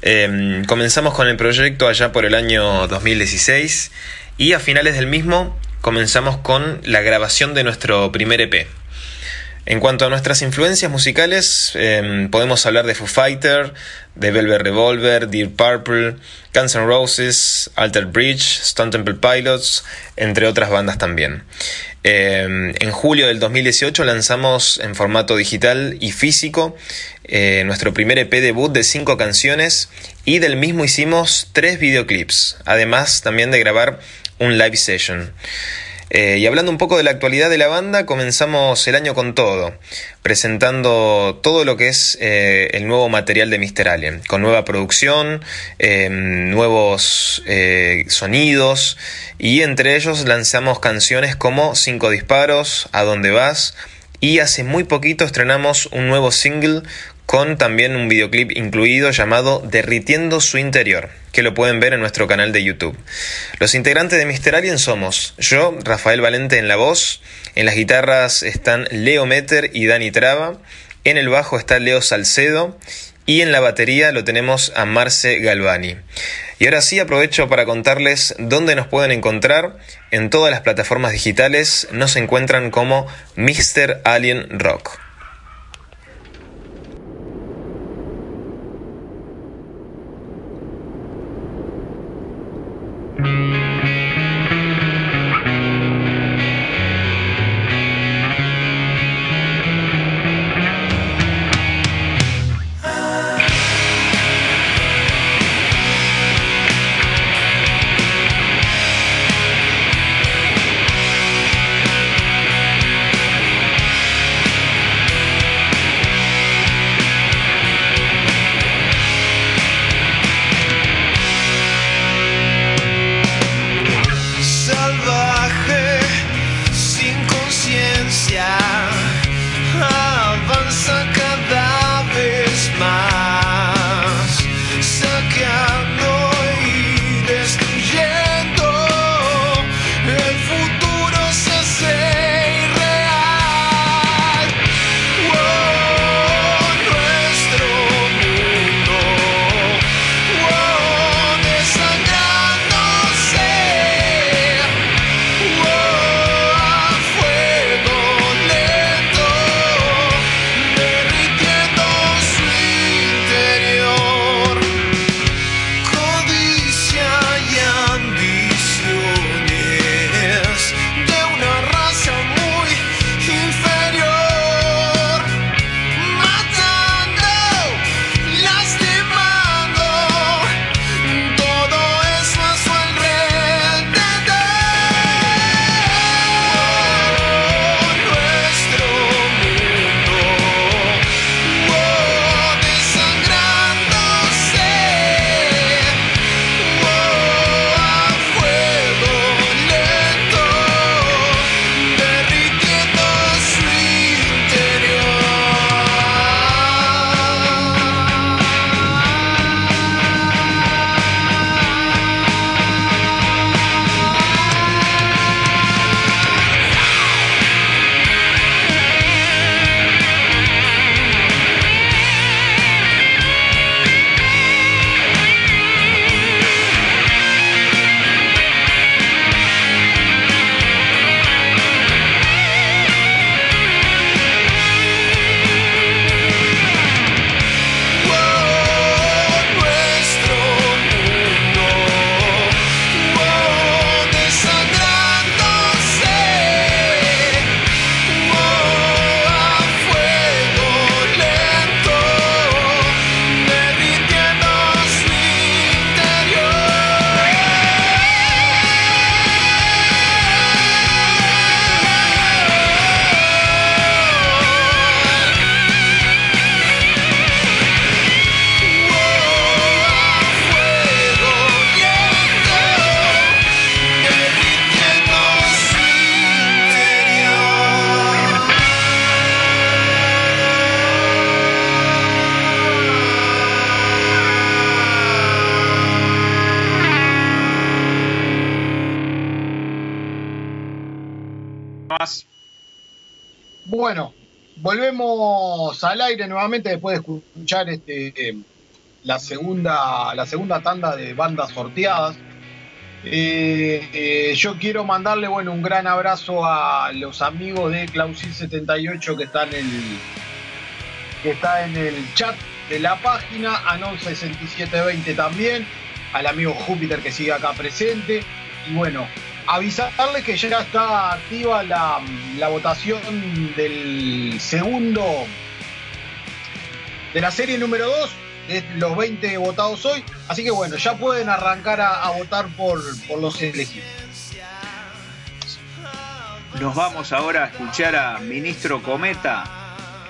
Em, comenzamos con el proyecto allá por el año 2016 y a finales del mismo comenzamos con la grabación de nuestro primer EP. En cuanto a nuestras influencias musicales, em, podemos hablar de Foo Fighter, de Velvet Revolver, Dear Purple, Guns N' Roses, Alter Bridge, Stone Temple Pilots, entre otras bandas también. Em, en julio del 2018 lanzamos en formato digital y físico eh, nuestro primer EP debut de cinco canciones y del mismo hicimos tres videoclips, además también de grabar un live session. Eh, y hablando un poco de la actualidad de la banda, comenzamos el año con todo, presentando todo lo que es eh, el nuevo material de Mr. Alien, con nueva producción, em, nuevos eh, sonidos, y entre ellos lanzamos canciones como Cinco Disparos, A Dónde Vas, y hace muy poquito estrenamos un nuevo single con también un videoclip incluido llamado Derritiendo su interior, que lo pueden ver en nuestro canal de YouTube. Los integrantes de Mr. Alien somos yo, Rafael Valente en la voz, en las guitarras están Leo Meter y Dani Traba, en el bajo está Leo Salcedo y en la batería lo tenemos a Marce Galvani. Y ahora sí aprovecho para contarles dónde nos pueden encontrar. En todas las plataformas digitales nos encuentran como Mr. Alien Rock. Nuevamente después de escuchar este la segunda la segunda tanda de bandas sorteadas. Eh, eh, yo quiero mandarle bueno un gran abrazo a los amigos de Clausil 78 que están en el que está en el chat de la página, a 6720 también, al amigo Júpiter que sigue acá presente. Y bueno, avisarles que ya está activa la, votación del segundo de la serie número 2 de los 20 votados hoy. Así que bueno, ya pueden arrancar a, votar por, por, los elegidos. Nos vamos ahora a escuchar a Ministro Cometa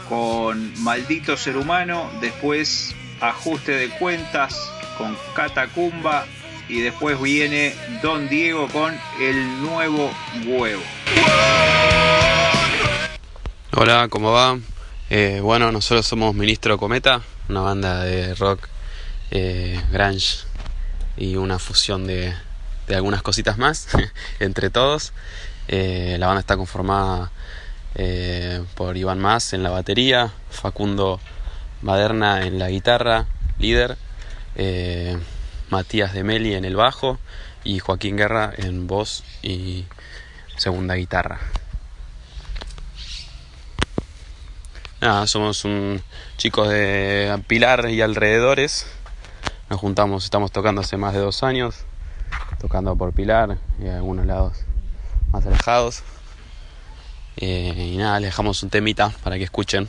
con Maldito Ser Humano, después Ajuste de Cuentas con Catacumba y después viene Don Diego con El Nuevo Huevo. Hola, ¿cómo va? Eh, bueno, nosotros somos Ministro Cometa, una banda de rock eh, grunge y una fusión de, algunas cositas más entre todos. Eh, la banda está conformada eh, por Iván Más en la batería, Facundo Maderna en la guitarra, líder, Matías de Meli en el bajo y Joaquín Guerra en voz y segunda guitarra. Nada, somos un chicos de Pilar y alrededores. Nos juntamos, estamos tocando hace más de dos años, tocando por Pilar y algunos lados más alejados. Eh, y nada, les dejamos un temita para que escuchen.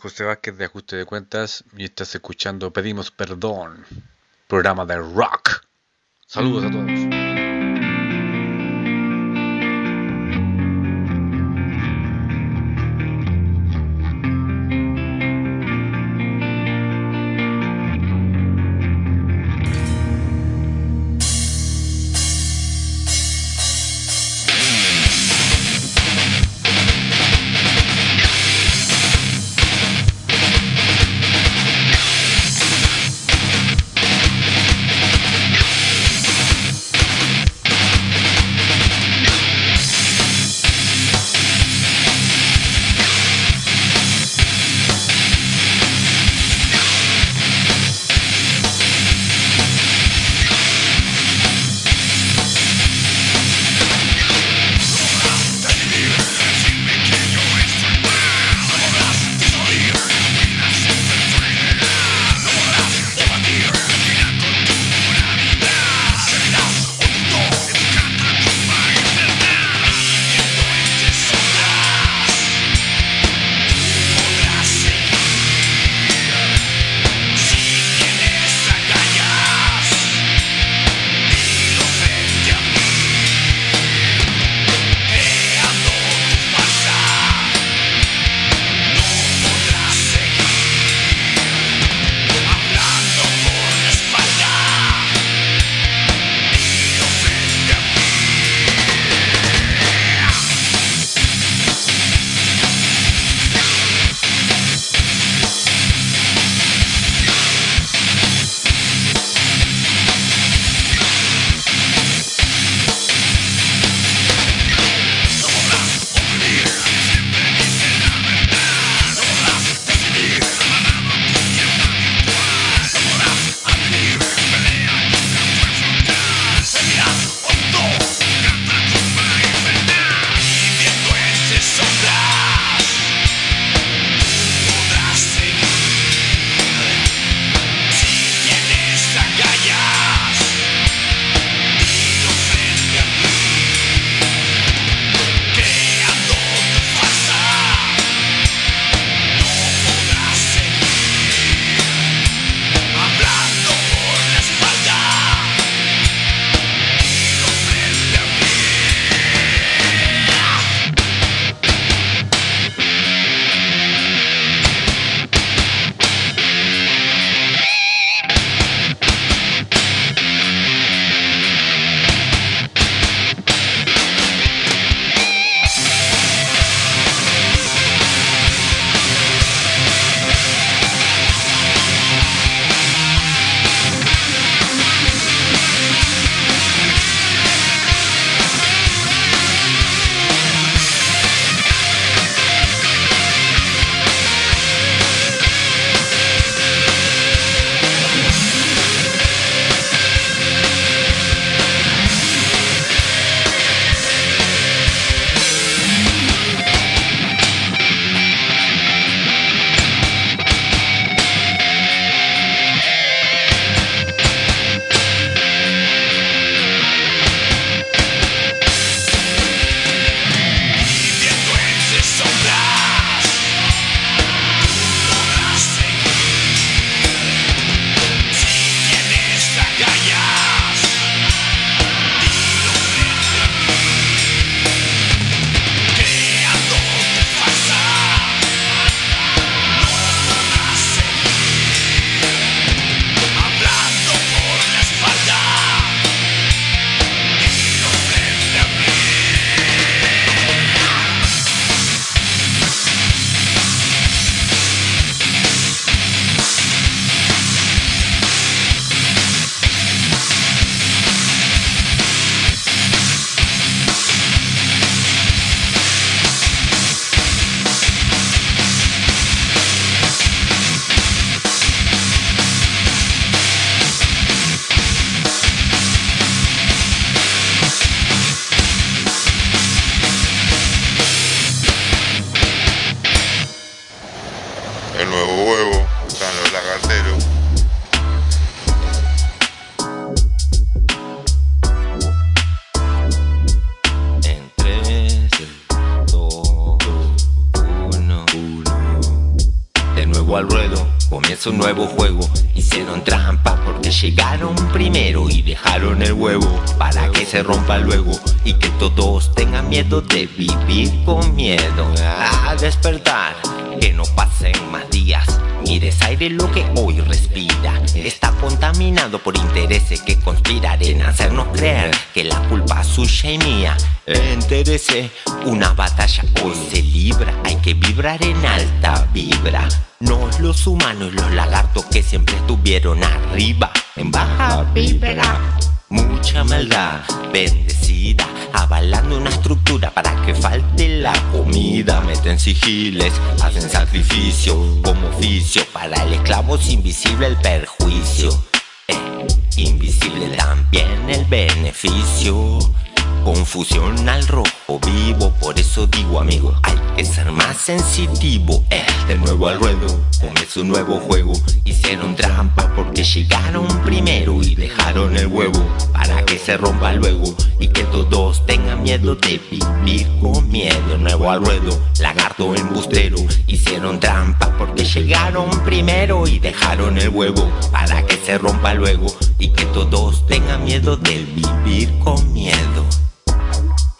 José Vázquez de Ajuste de Cuentas y estás escuchando Pedimos Perdón, programa de rock. Saludos a todos. Bendecida, avalando una estructura para que falte la comida. Meten sigiles, hacen sacrificio como oficio. Para el esclavo es invisible el perjuicio. Eh, invisible también el beneficio. Confusión al rojo vivo, por eso digo amigo, hay que ser más sensitivo. Eh, de nuevo al ruedo, comienza un nuevo juego. Hicieron trampa porque llegaron primero y dejaron el huevo para que se rompa luego y que todos tengan miedo de vivir con miedo. Nuevo al ruedo, lagarto embustero. Hicieron trampa porque llegaron primero y dejaron el huevo para que se rompa luego y que todos tengan miedo de vivir con miedo.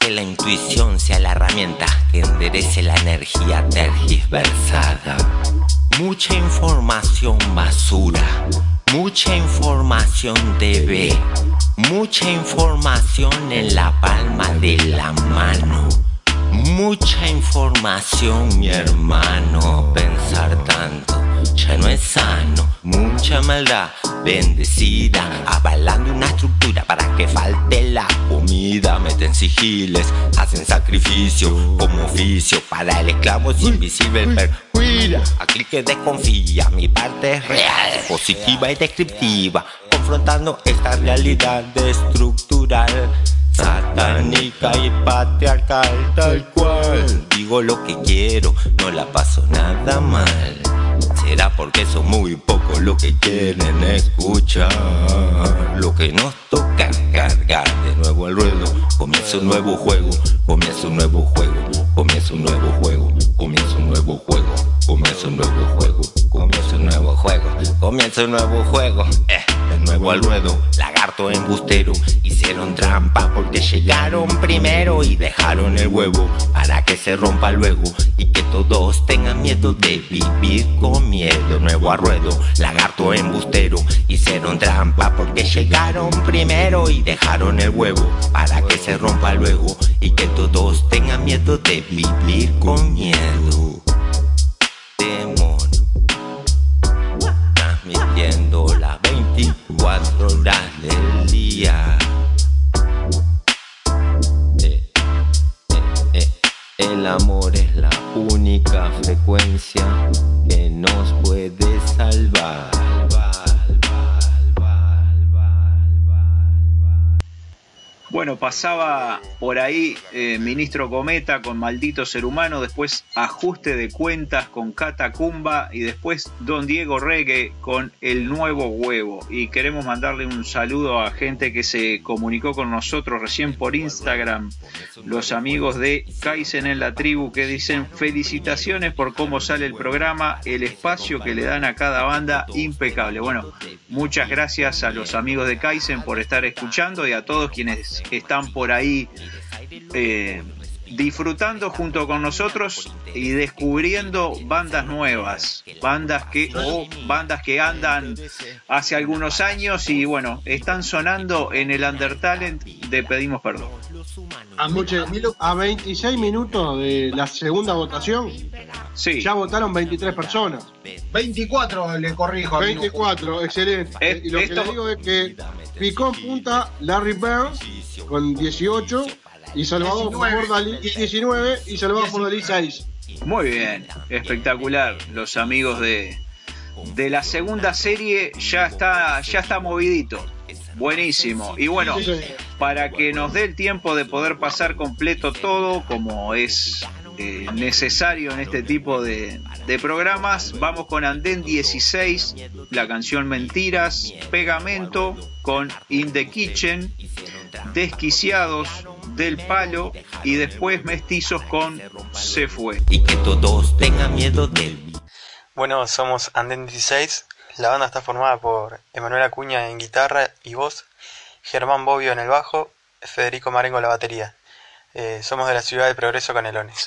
Que la intuición sea la herramienta que enderece la energía tergiversada. Mucha información basura, mucha información TV, mucha información en la palma de la mano. Mucha información, mi hermano, pensar tanto ya no es sano. Mucha maldad bendecida, avalando una estructura para que falte la comida. Meten sigiles, hacen sacrificio como oficio. Para el esclavo es invisible el perjuicio. Aquí que desconfía, mi parte es real, positiva y descriptiva. Confrontando esta realidad estructural satánica y patriarcal tal cual. Digo lo que quiero, no la paso nada mal. Será porque son muy pocos lo que quieren escuchar. Lo que nos toca cargar de nuevo al ruedo. Comienza un nuevo juego, comienza un nuevo juego, comienza un nuevo juego, comienza un nuevo juego, comienza un nuevo juego, comienza un nuevo juego, comienza un nuevo juego. Eh, de nuevo al ruedo, lagarto embustero. Hicieron trampa porque llegaron primero y dejaron el huevo para que se rompa luego y que todos tengan miedo de vivir con miedo. Nuevo a ruedo, lagarto embustero. Hicieron trampa porque llegaron primero y dejaron el huevo para que se rompa luego y que todos tengan miedo de vivir con miedo. Transmitiendo las 24 horas del día. Eh, eh, eh, El amor es la única frecuencia que nos puede Bueno, pasaba por ahí eh, Ministro Cometa con Maldito Ser Humano, después Ajuste de Cuentas con Catacumba y después Don Diego Reggae con El Nuevo Huevo. Y queremos mandarle un saludo a gente que se comunicó con nosotros recién por Instagram, los amigos de Kaizen en la tribu que dicen felicitaciones por cómo sale el programa, el espacio que le dan a cada banda, impecable. Bueno, muchas gracias a los amigos de Kaizen por estar escuchando y a todos quienes están por ahí eh, disfrutando junto con nosotros y descubriendo bandas nuevas, bandas que o bandas que andan hace algunos años y bueno, están sonando en el Undertalent de Pedimos Perdón. Escuche, a 26 minutos de la segunda votación, ya votaron 23 personas. 24 le corrijo. amigo. 24, excelente. Y lo que le digo es que picó en punta Larry Burns con 18 y Salvador 19. Bordalí 19 y Salvador Bordalí 6. Muy bien, espectacular. Los amigos de, de la segunda serie ya está, ya está movidito. Buenísimo. Y bueno, para que nos dé el tiempo de poder pasar completo todo, como es eh, necesario en este tipo de, de programas, vamos con Andén 16, la canción Mentiras, Pegamento, con In the Kitchen, Desquiciados, Del Palo y después Mestizos con Se Fue. Y que todos tengan miedo del Bueno, somos Anden 16. La banda está formada por Emanuel Acuña en guitarra y voz, Germán Bobbio en el bajo, Federico Marengo en la batería. Eh, somos de la ciudad de Progreso Canelones.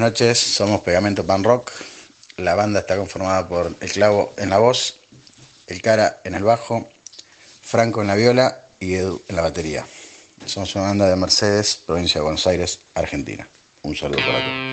Buenas noches. Somos Pegamento Pan Rock. La banda está conformada por El Clavo en la voz, El Cara en el bajo, Franco en la viola y Edu en la batería. Somos una banda de Mercedes, provincia de Buenos Aires, Argentina. Un saludo para todos.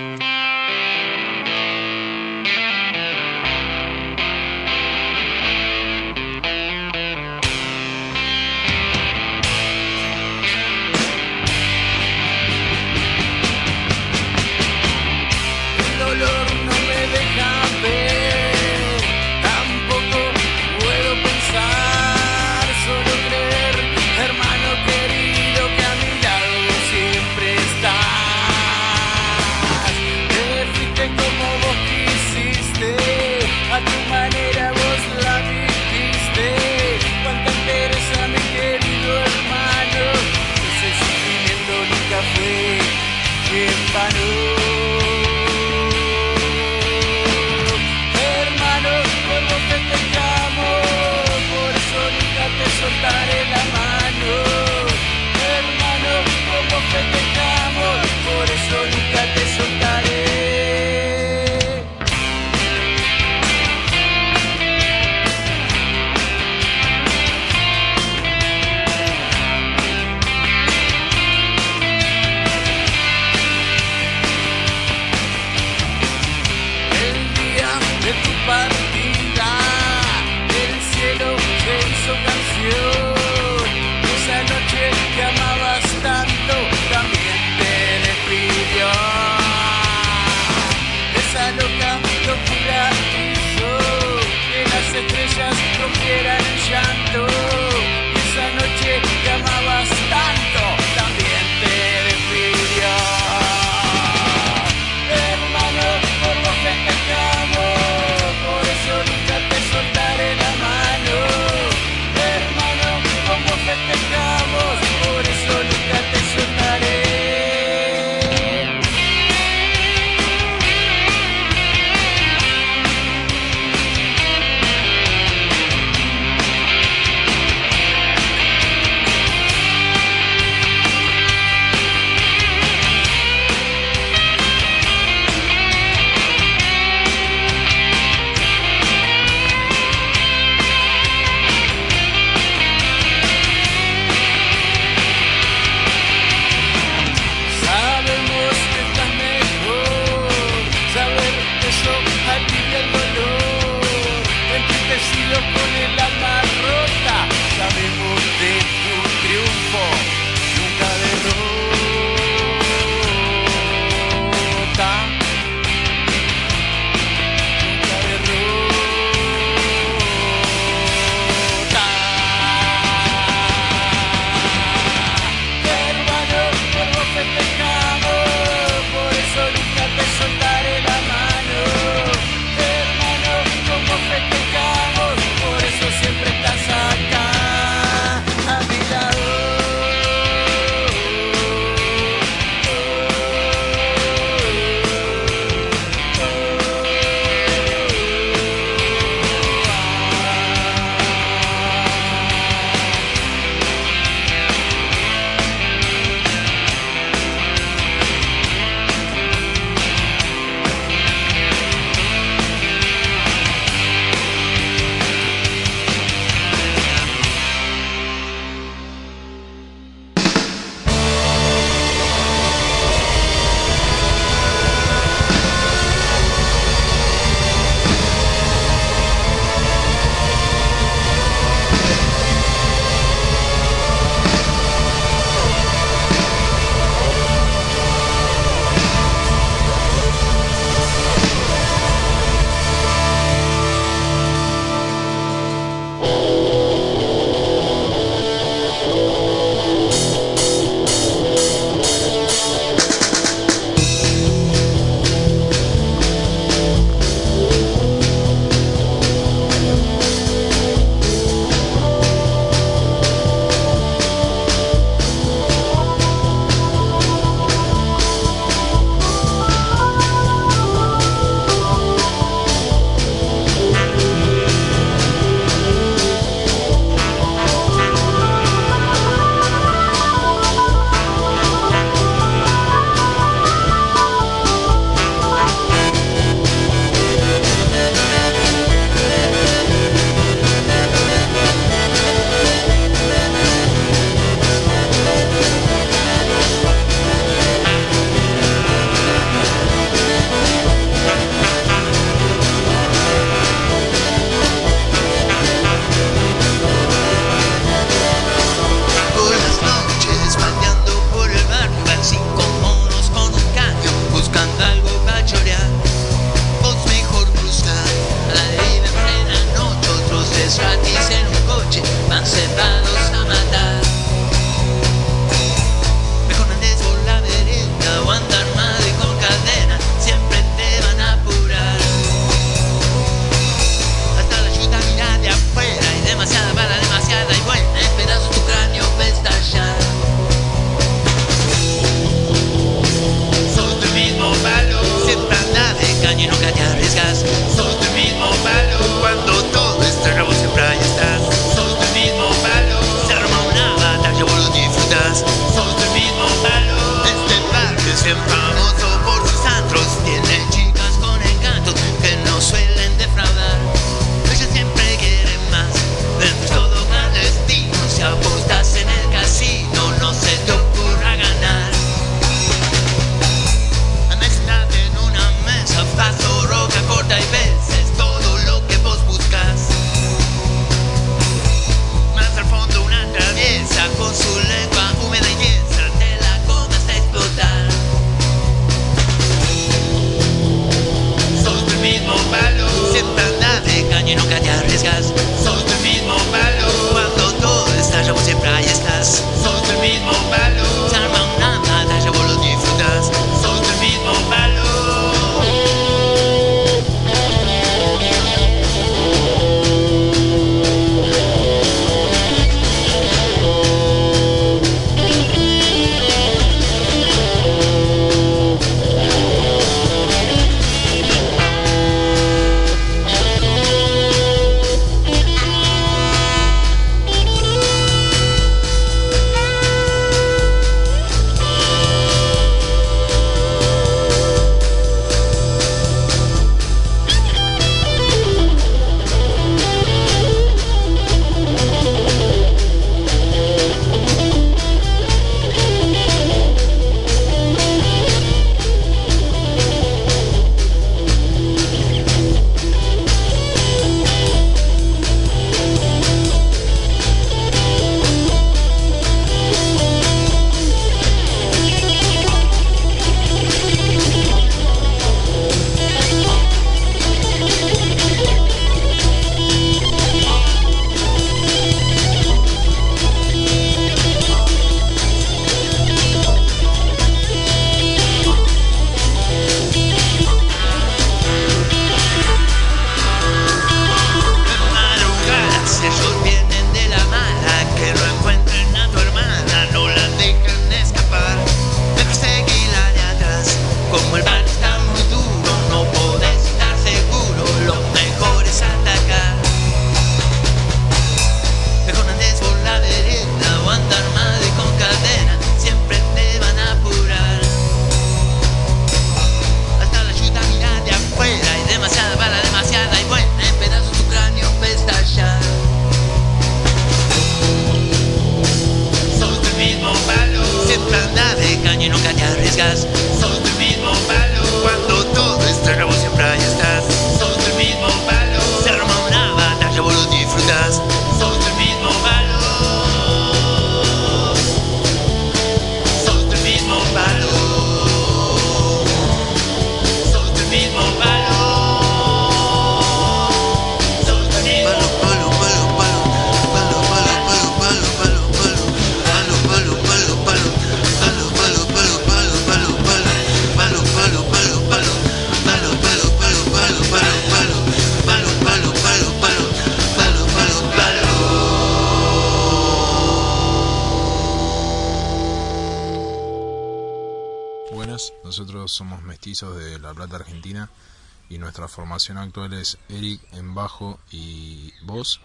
formación actual es Eric en bajo y voz,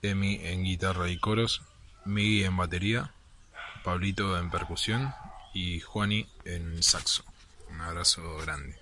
Emi en guitarra y coros, Miggy en batería, Pablito en percusión y Juani en saxo. Un abrazo grande.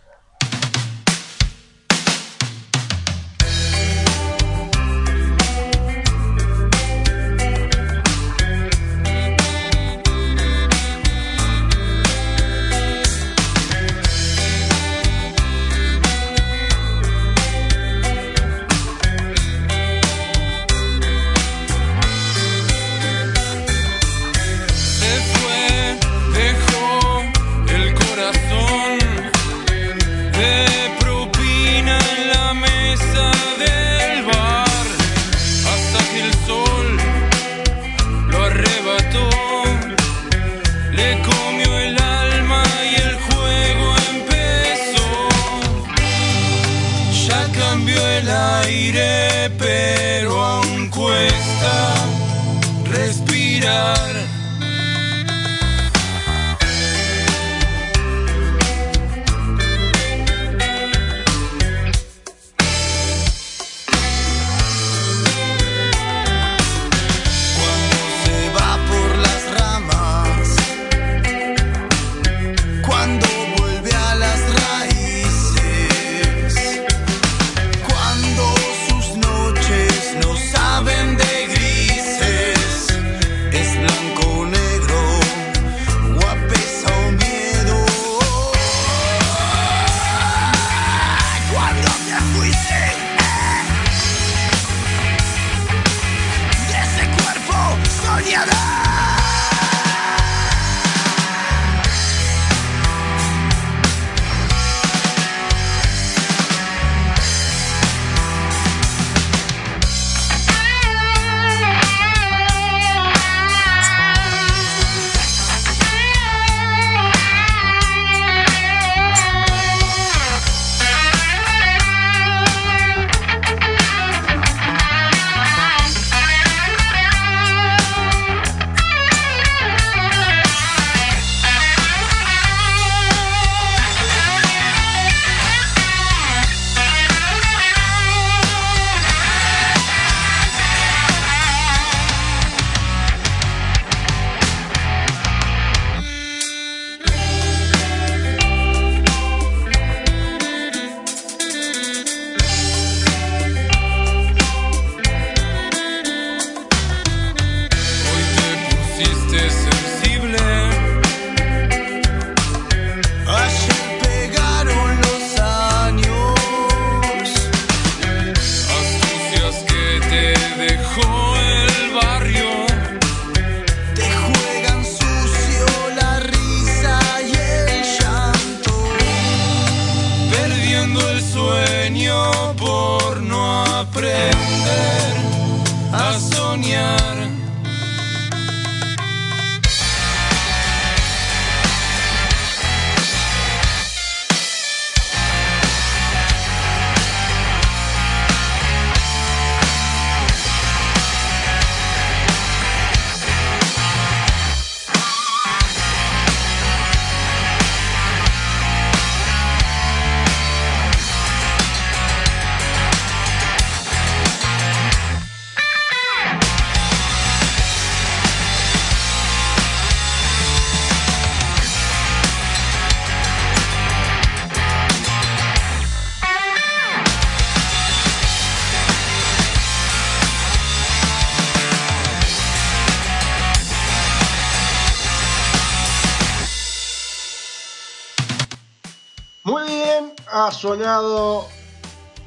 Sonado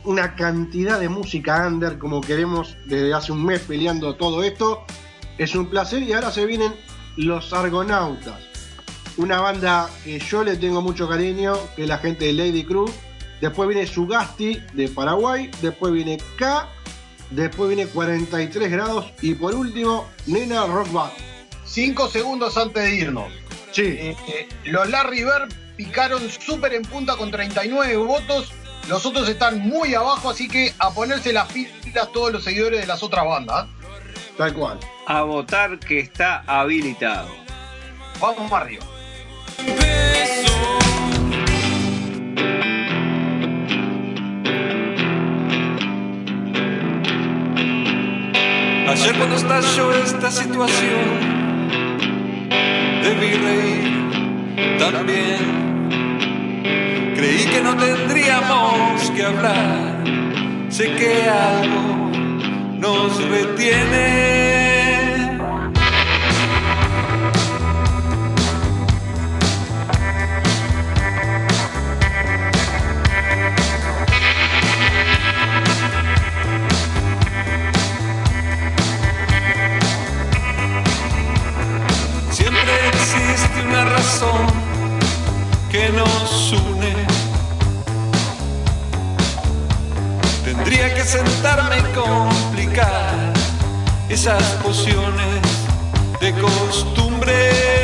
una cantidad de música under como queremos desde hace un mes peleando todo esto. Es un placer y ahora se vienen los Argonautas. Una banda que yo le tengo mucho cariño, que es la gente de Lady Cruz. Después viene Sugasti de Paraguay. Después viene K. Después viene 43 grados. Y por último, Nena Rock Band. Cinco segundos antes de irnos. Sí. Eh, eh, los Larry Bird picaron súper en punta con 39 votos. Los otros están muy abajo, así que a ponerse las pilas todos los seguidores de las otras bandas. Tal cual. A votar que está habilitado. Vamos más arriba. Ayer cuando estalló esta situación, debí reír también. Creí que no tendríamos que hablar. Sé que algo nos retiene. Siempre existe una razón que nos une. Tendría que sentarme y complicar esas pociones de costumbres.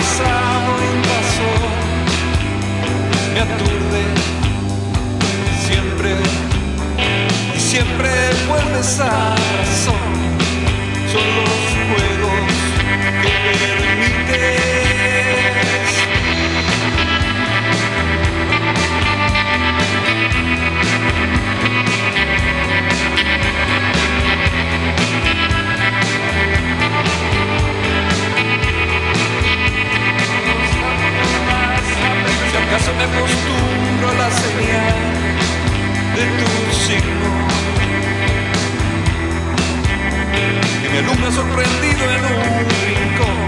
Pasado invasor, me aturde siempre y siempre vuelves a razón. Son los juegos que permites. Me acostumbro a la señal de tu signo que me alumbra sorprendido en un rincón,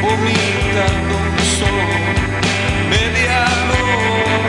vomitando un sol mediano.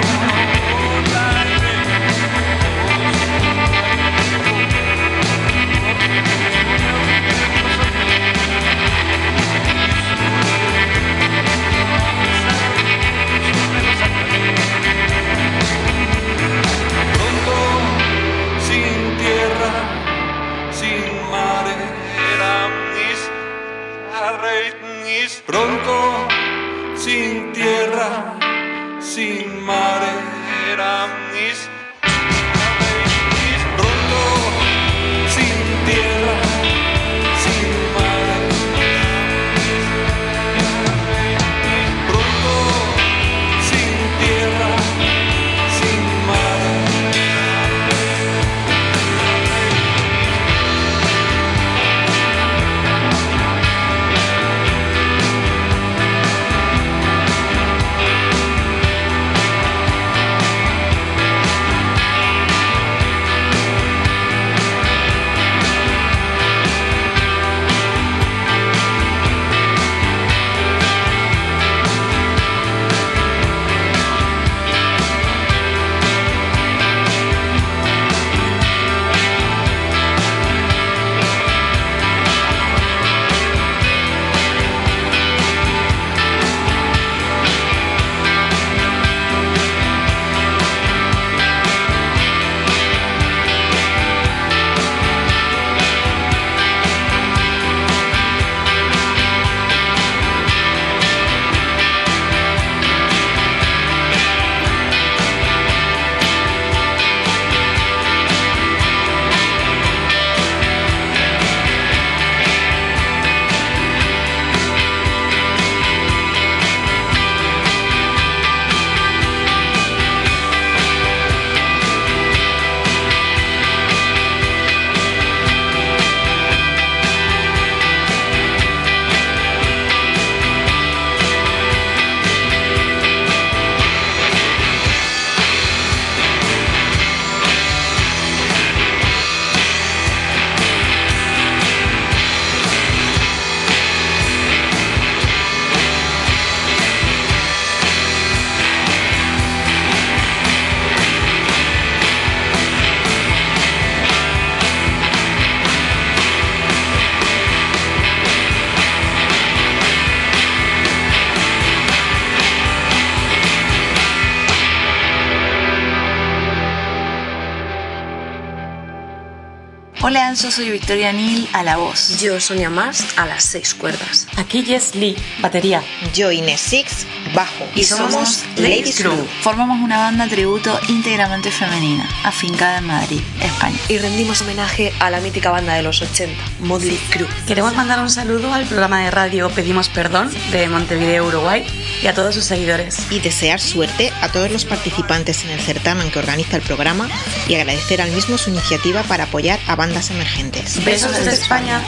Yo soy Victoria Nil a la voz. Yo, Sonia Mars, a las seis cuerdas. Aquí Jess Lee, batería. Yo, Inés Six, bajo. Y, somos Ladies Crew. Formamos una banda tributo íntegramente femenina, afincada en Madrid, España. Y rendimos homenaje a la mítica banda de los 80, Motley Crue. Queremos mandar un saludo al programa de radio Pedimos Perdón de Montevideo, Uruguay y a todos sus seguidores. Y desear suerte a todos los participantes en el certamen que organiza el programa y agradecer al mismo su iniciativa para apoyar a bandas emergentes. Besos desde España.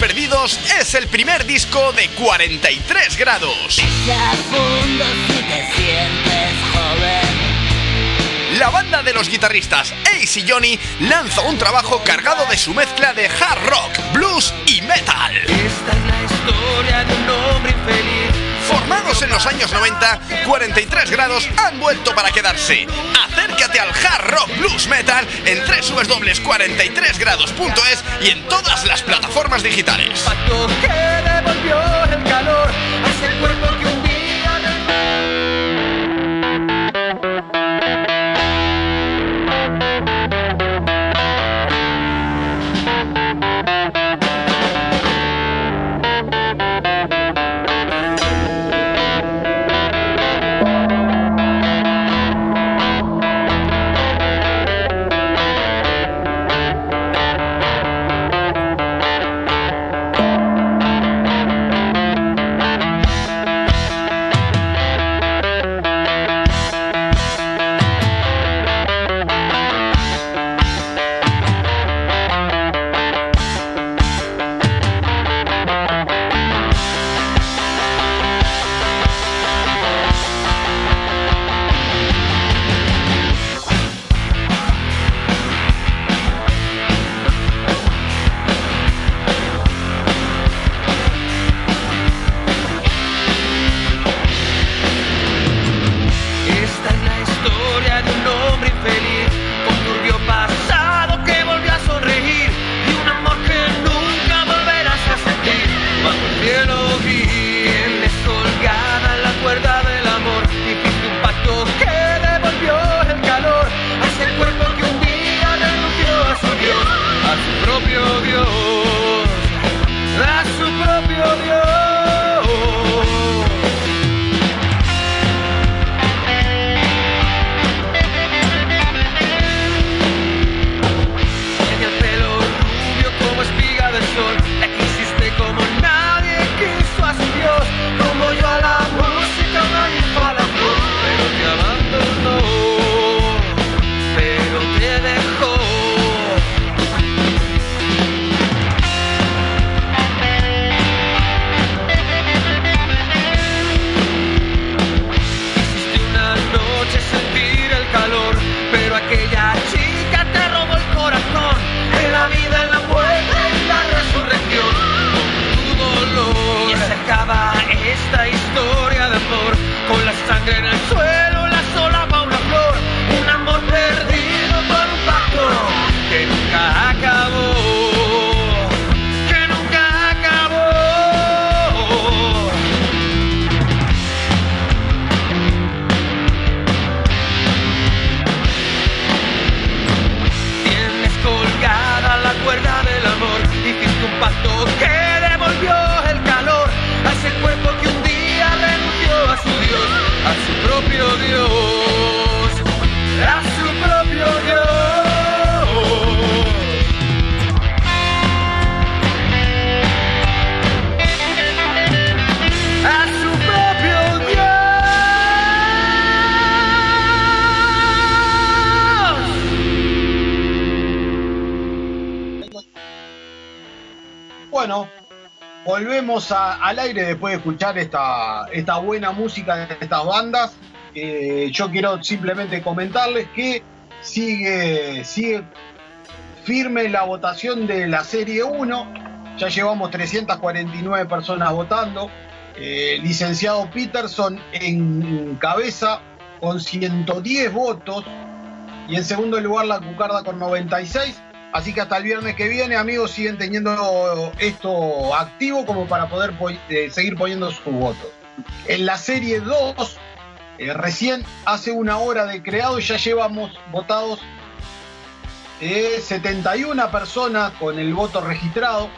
Perdidos es el primer disco de 43 grados. La banda de los guitarristas Ace y Johnny lanza un trabajo cargado de su mezcla de hard rock, blues y metal. Formados en los años 90, 43 grados han vuelto para quedarse. Al hard rock blues metal en www.43grados.es y en todas las plataformas digitales. Esta, esta buena música de estas bandas. Yo quiero simplemente comentarles que sigue, sigue firme la votación de la Serie 1. Ya llevamos 349 personas votando. Eh, licenciado Peterson en cabeza con 110 votos. Y en segundo lugar la Cucarda con 96. Así que hasta el viernes que viene, amigos, siguen teniendo esto activo como para poder po- eh, seguir poniendo sus votos. En la serie 2, eh, recién hace una hora de creado ya llevamos votados eh, 71 personas con el voto registrado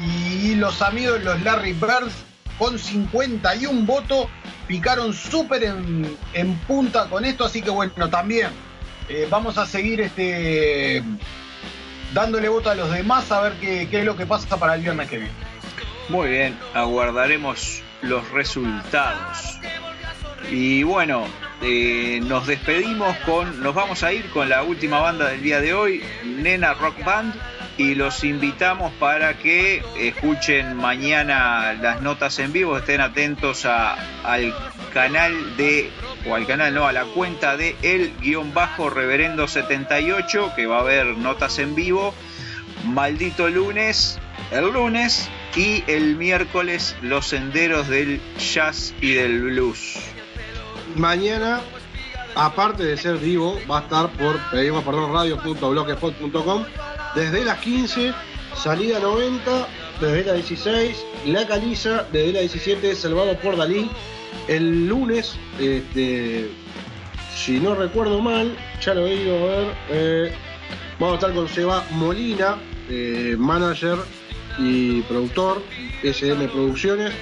y los amigos, los Larry Birds, con 51 votos, picaron súper en, punta con esto, así que bueno, también eh, vamos a seguir este dándole voto a los demás a ver qué, qué es lo que pasa para el viernes que viene. Muy bien, aguardaremos los resultados. Y bueno, eh, nos despedimos con, nos vamos a ir con la última banda del día de hoy, Nena Rock Band, y los invitamos para que escuchen mañana las notas en vivo, estén atentos a- al canal de, o al canal no, a la cuenta de el guion bajo reverendo 78, que va a haber notas en vivo, maldito lunes, el lunes, y el miércoles los senderos del jazz y del blues. Mañana, aparte de ser vivo, va a estar por pedimos perdón radio.blogspot.com desde las 15, salida 90, desde la 16, la caliza, desde la 17, salvado por Dalí. El lunes, este, si no recuerdo mal, ya lo digo, a ver, eh, vamos a estar con Seba Molina, eh, manager y productor, SM Producciones.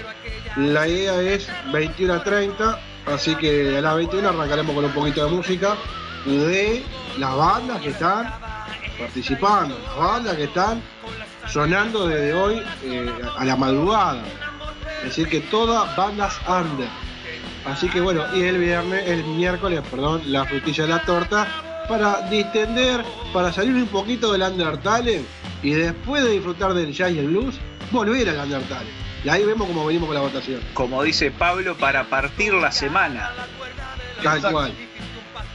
La idea es 21 a 30, así que a las 21 arrancaremos con un poquito de música de las bandas que están participando, las bandas que están sonando desde hoy eh, a la madrugada. Es decir, que todas bandas under. Así que bueno, y el viernes, el miércoles, perdón, la frutilla de la torta para distender, para salir un poquito del Undertale y después de disfrutar del jazz y el blues, volver al Undertale. Y ahí vemos cómo venimos con la votación. Como dice Pablo, para partir la semana. Tal cual.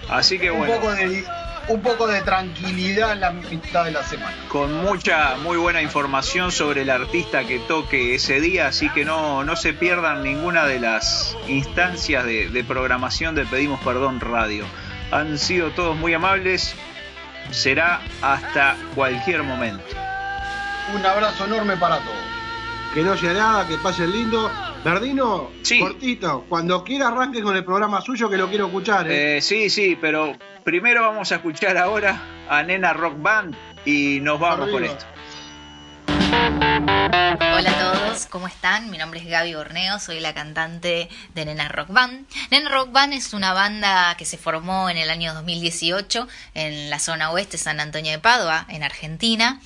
Así que un, bueno. poco de, un poco de tranquilidad en la mitad de la semana. con mucha, muy buena información sobre el artista que toque ese día, así que no, no se pierdan ninguna de las instancias de, de programación de Pedimos Perdón Radio. Han sido todos muy amables, será hasta cualquier momento. Un abrazo enorme para todos. Que no sea nada, que pasen lindo. Verdino, cortito, cuando quiera arranque con el programa suyo que lo quiero escuchar. ¿eh? Eh, sí, sí, pero primero vamos a escuchar ahora a Nena Rock Band y nos vamos con esto. Hola a todos, ¿cómo están? Mi nombre es Gaby Borneo, soy la cantante de Nena Rock Band. Nena Rock Band es una banda que se formó en el año 2018 en la zona oeste San Antonio de Padua, en Argentina.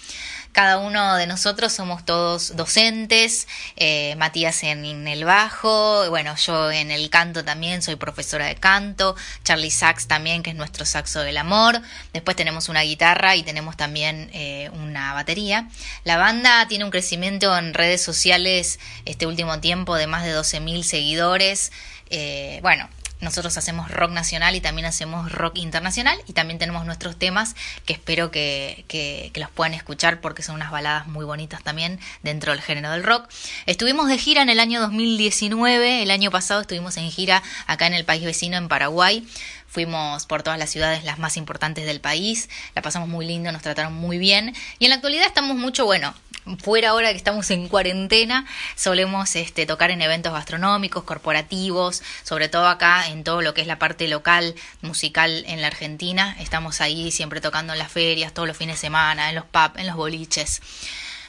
Cada uno de nosotros somos todos docentes, eh, Matías en el bajo, bueno, yo en el canto también, soy profesora de canto, Charlie Sax también, que es nuestro saxo del amor, después tenemos una guitarra y tenemos también eh, una batería. La banda tiene un crecimiento en redes sociales este último tiempo de más de 12.000 seguidores, eh, bueno, nosotros hacemos rock nacional y también hacemos rock internacional y también tenemos nuestros temas que espero que, que- los puedan escuchar porque son unas baladas muy bonitas también dentro del género del rock. Estuvimos de gira en el año 2019, el año pasado estuvimos en gira acá en el país vecino, en Paraguay. Fuimos por todas las ciudades las más importantes del país, la pasamos muy lindo, nos trataron muy bien y en la actualidad estamos mucho, bueno, fuera ahora que estamos en cuarentena, solemos este, tocar en eventos gastronómicos, corporativos, sobre todo acá en todo lo que es la parte local, musical en la Argentina. Estamos ahí siempre tocando en las ferias, todos los fines de semana, en los pubs, en los boliches.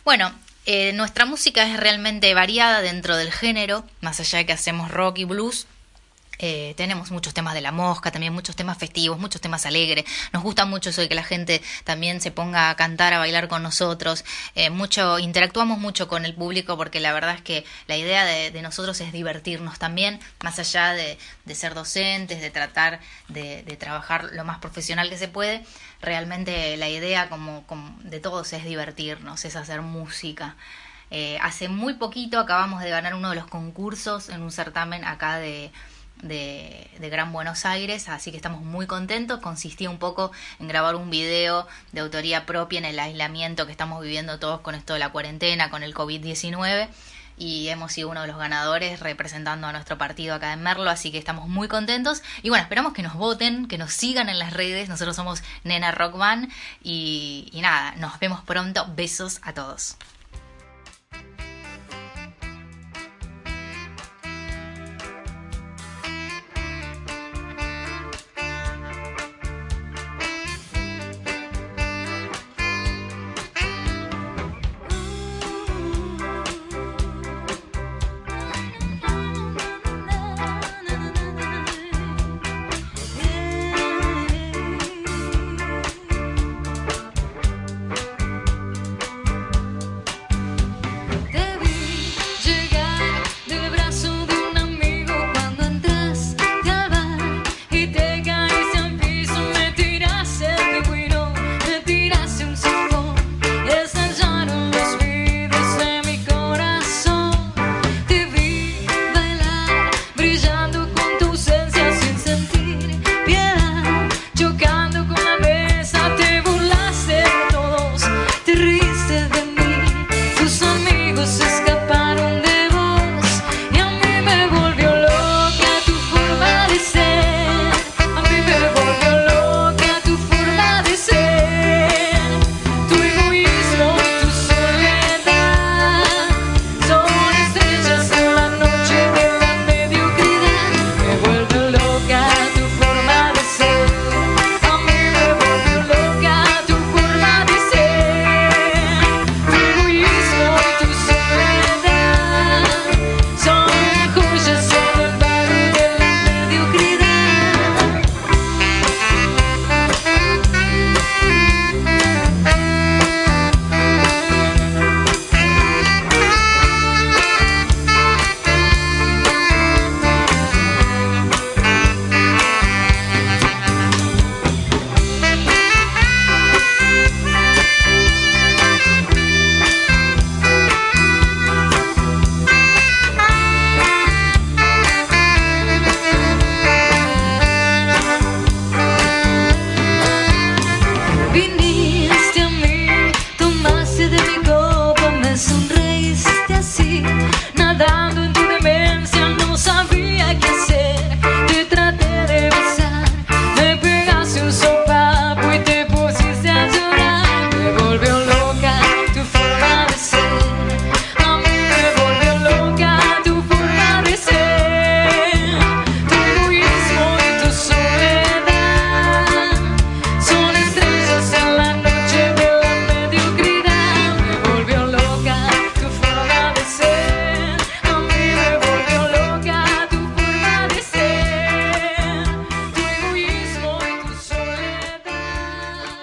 Bueno, eh, nuestra música es realmente variada dentro del género, más allá de que hacemos rock y blues. Eh, tenemos muchos temas de la mosca, también muchos temas festivos, muchos temas alegres. Nos gusta mucho eso de que la gente también se ponga a cantar, a bailar con nosotros. Eh, mucho, interactuamos mucho con el público porque la verdad es que la idea de, nosotros es divertirnos también, más allá de, ser docentes, de tratar de, de trabajar lo más profesional que se puede. Realmente la idea como, como de todos es divertirnos, es hacer música. Eh, hace muy poquito acabamos de ganar uno de los concursos en un certamen acá de, de, de Gran Buenos Aires, así que estamos muy contentos. Consistía un poco en grabar un video de autoría propia en el aislamiento que estamos viviendo todos con esto de la cuarentena, con el COVID-19. Y hemos sido uno de los ganadores representando a nuestro partido acá en Merlo, así que estamos muy contentos. Y bueno, esperamos que nos voten, que nos sigan en las redes. Nosotros somos Nena Rock Band. Y, y nada, nos vemos pronto. Besos a todos.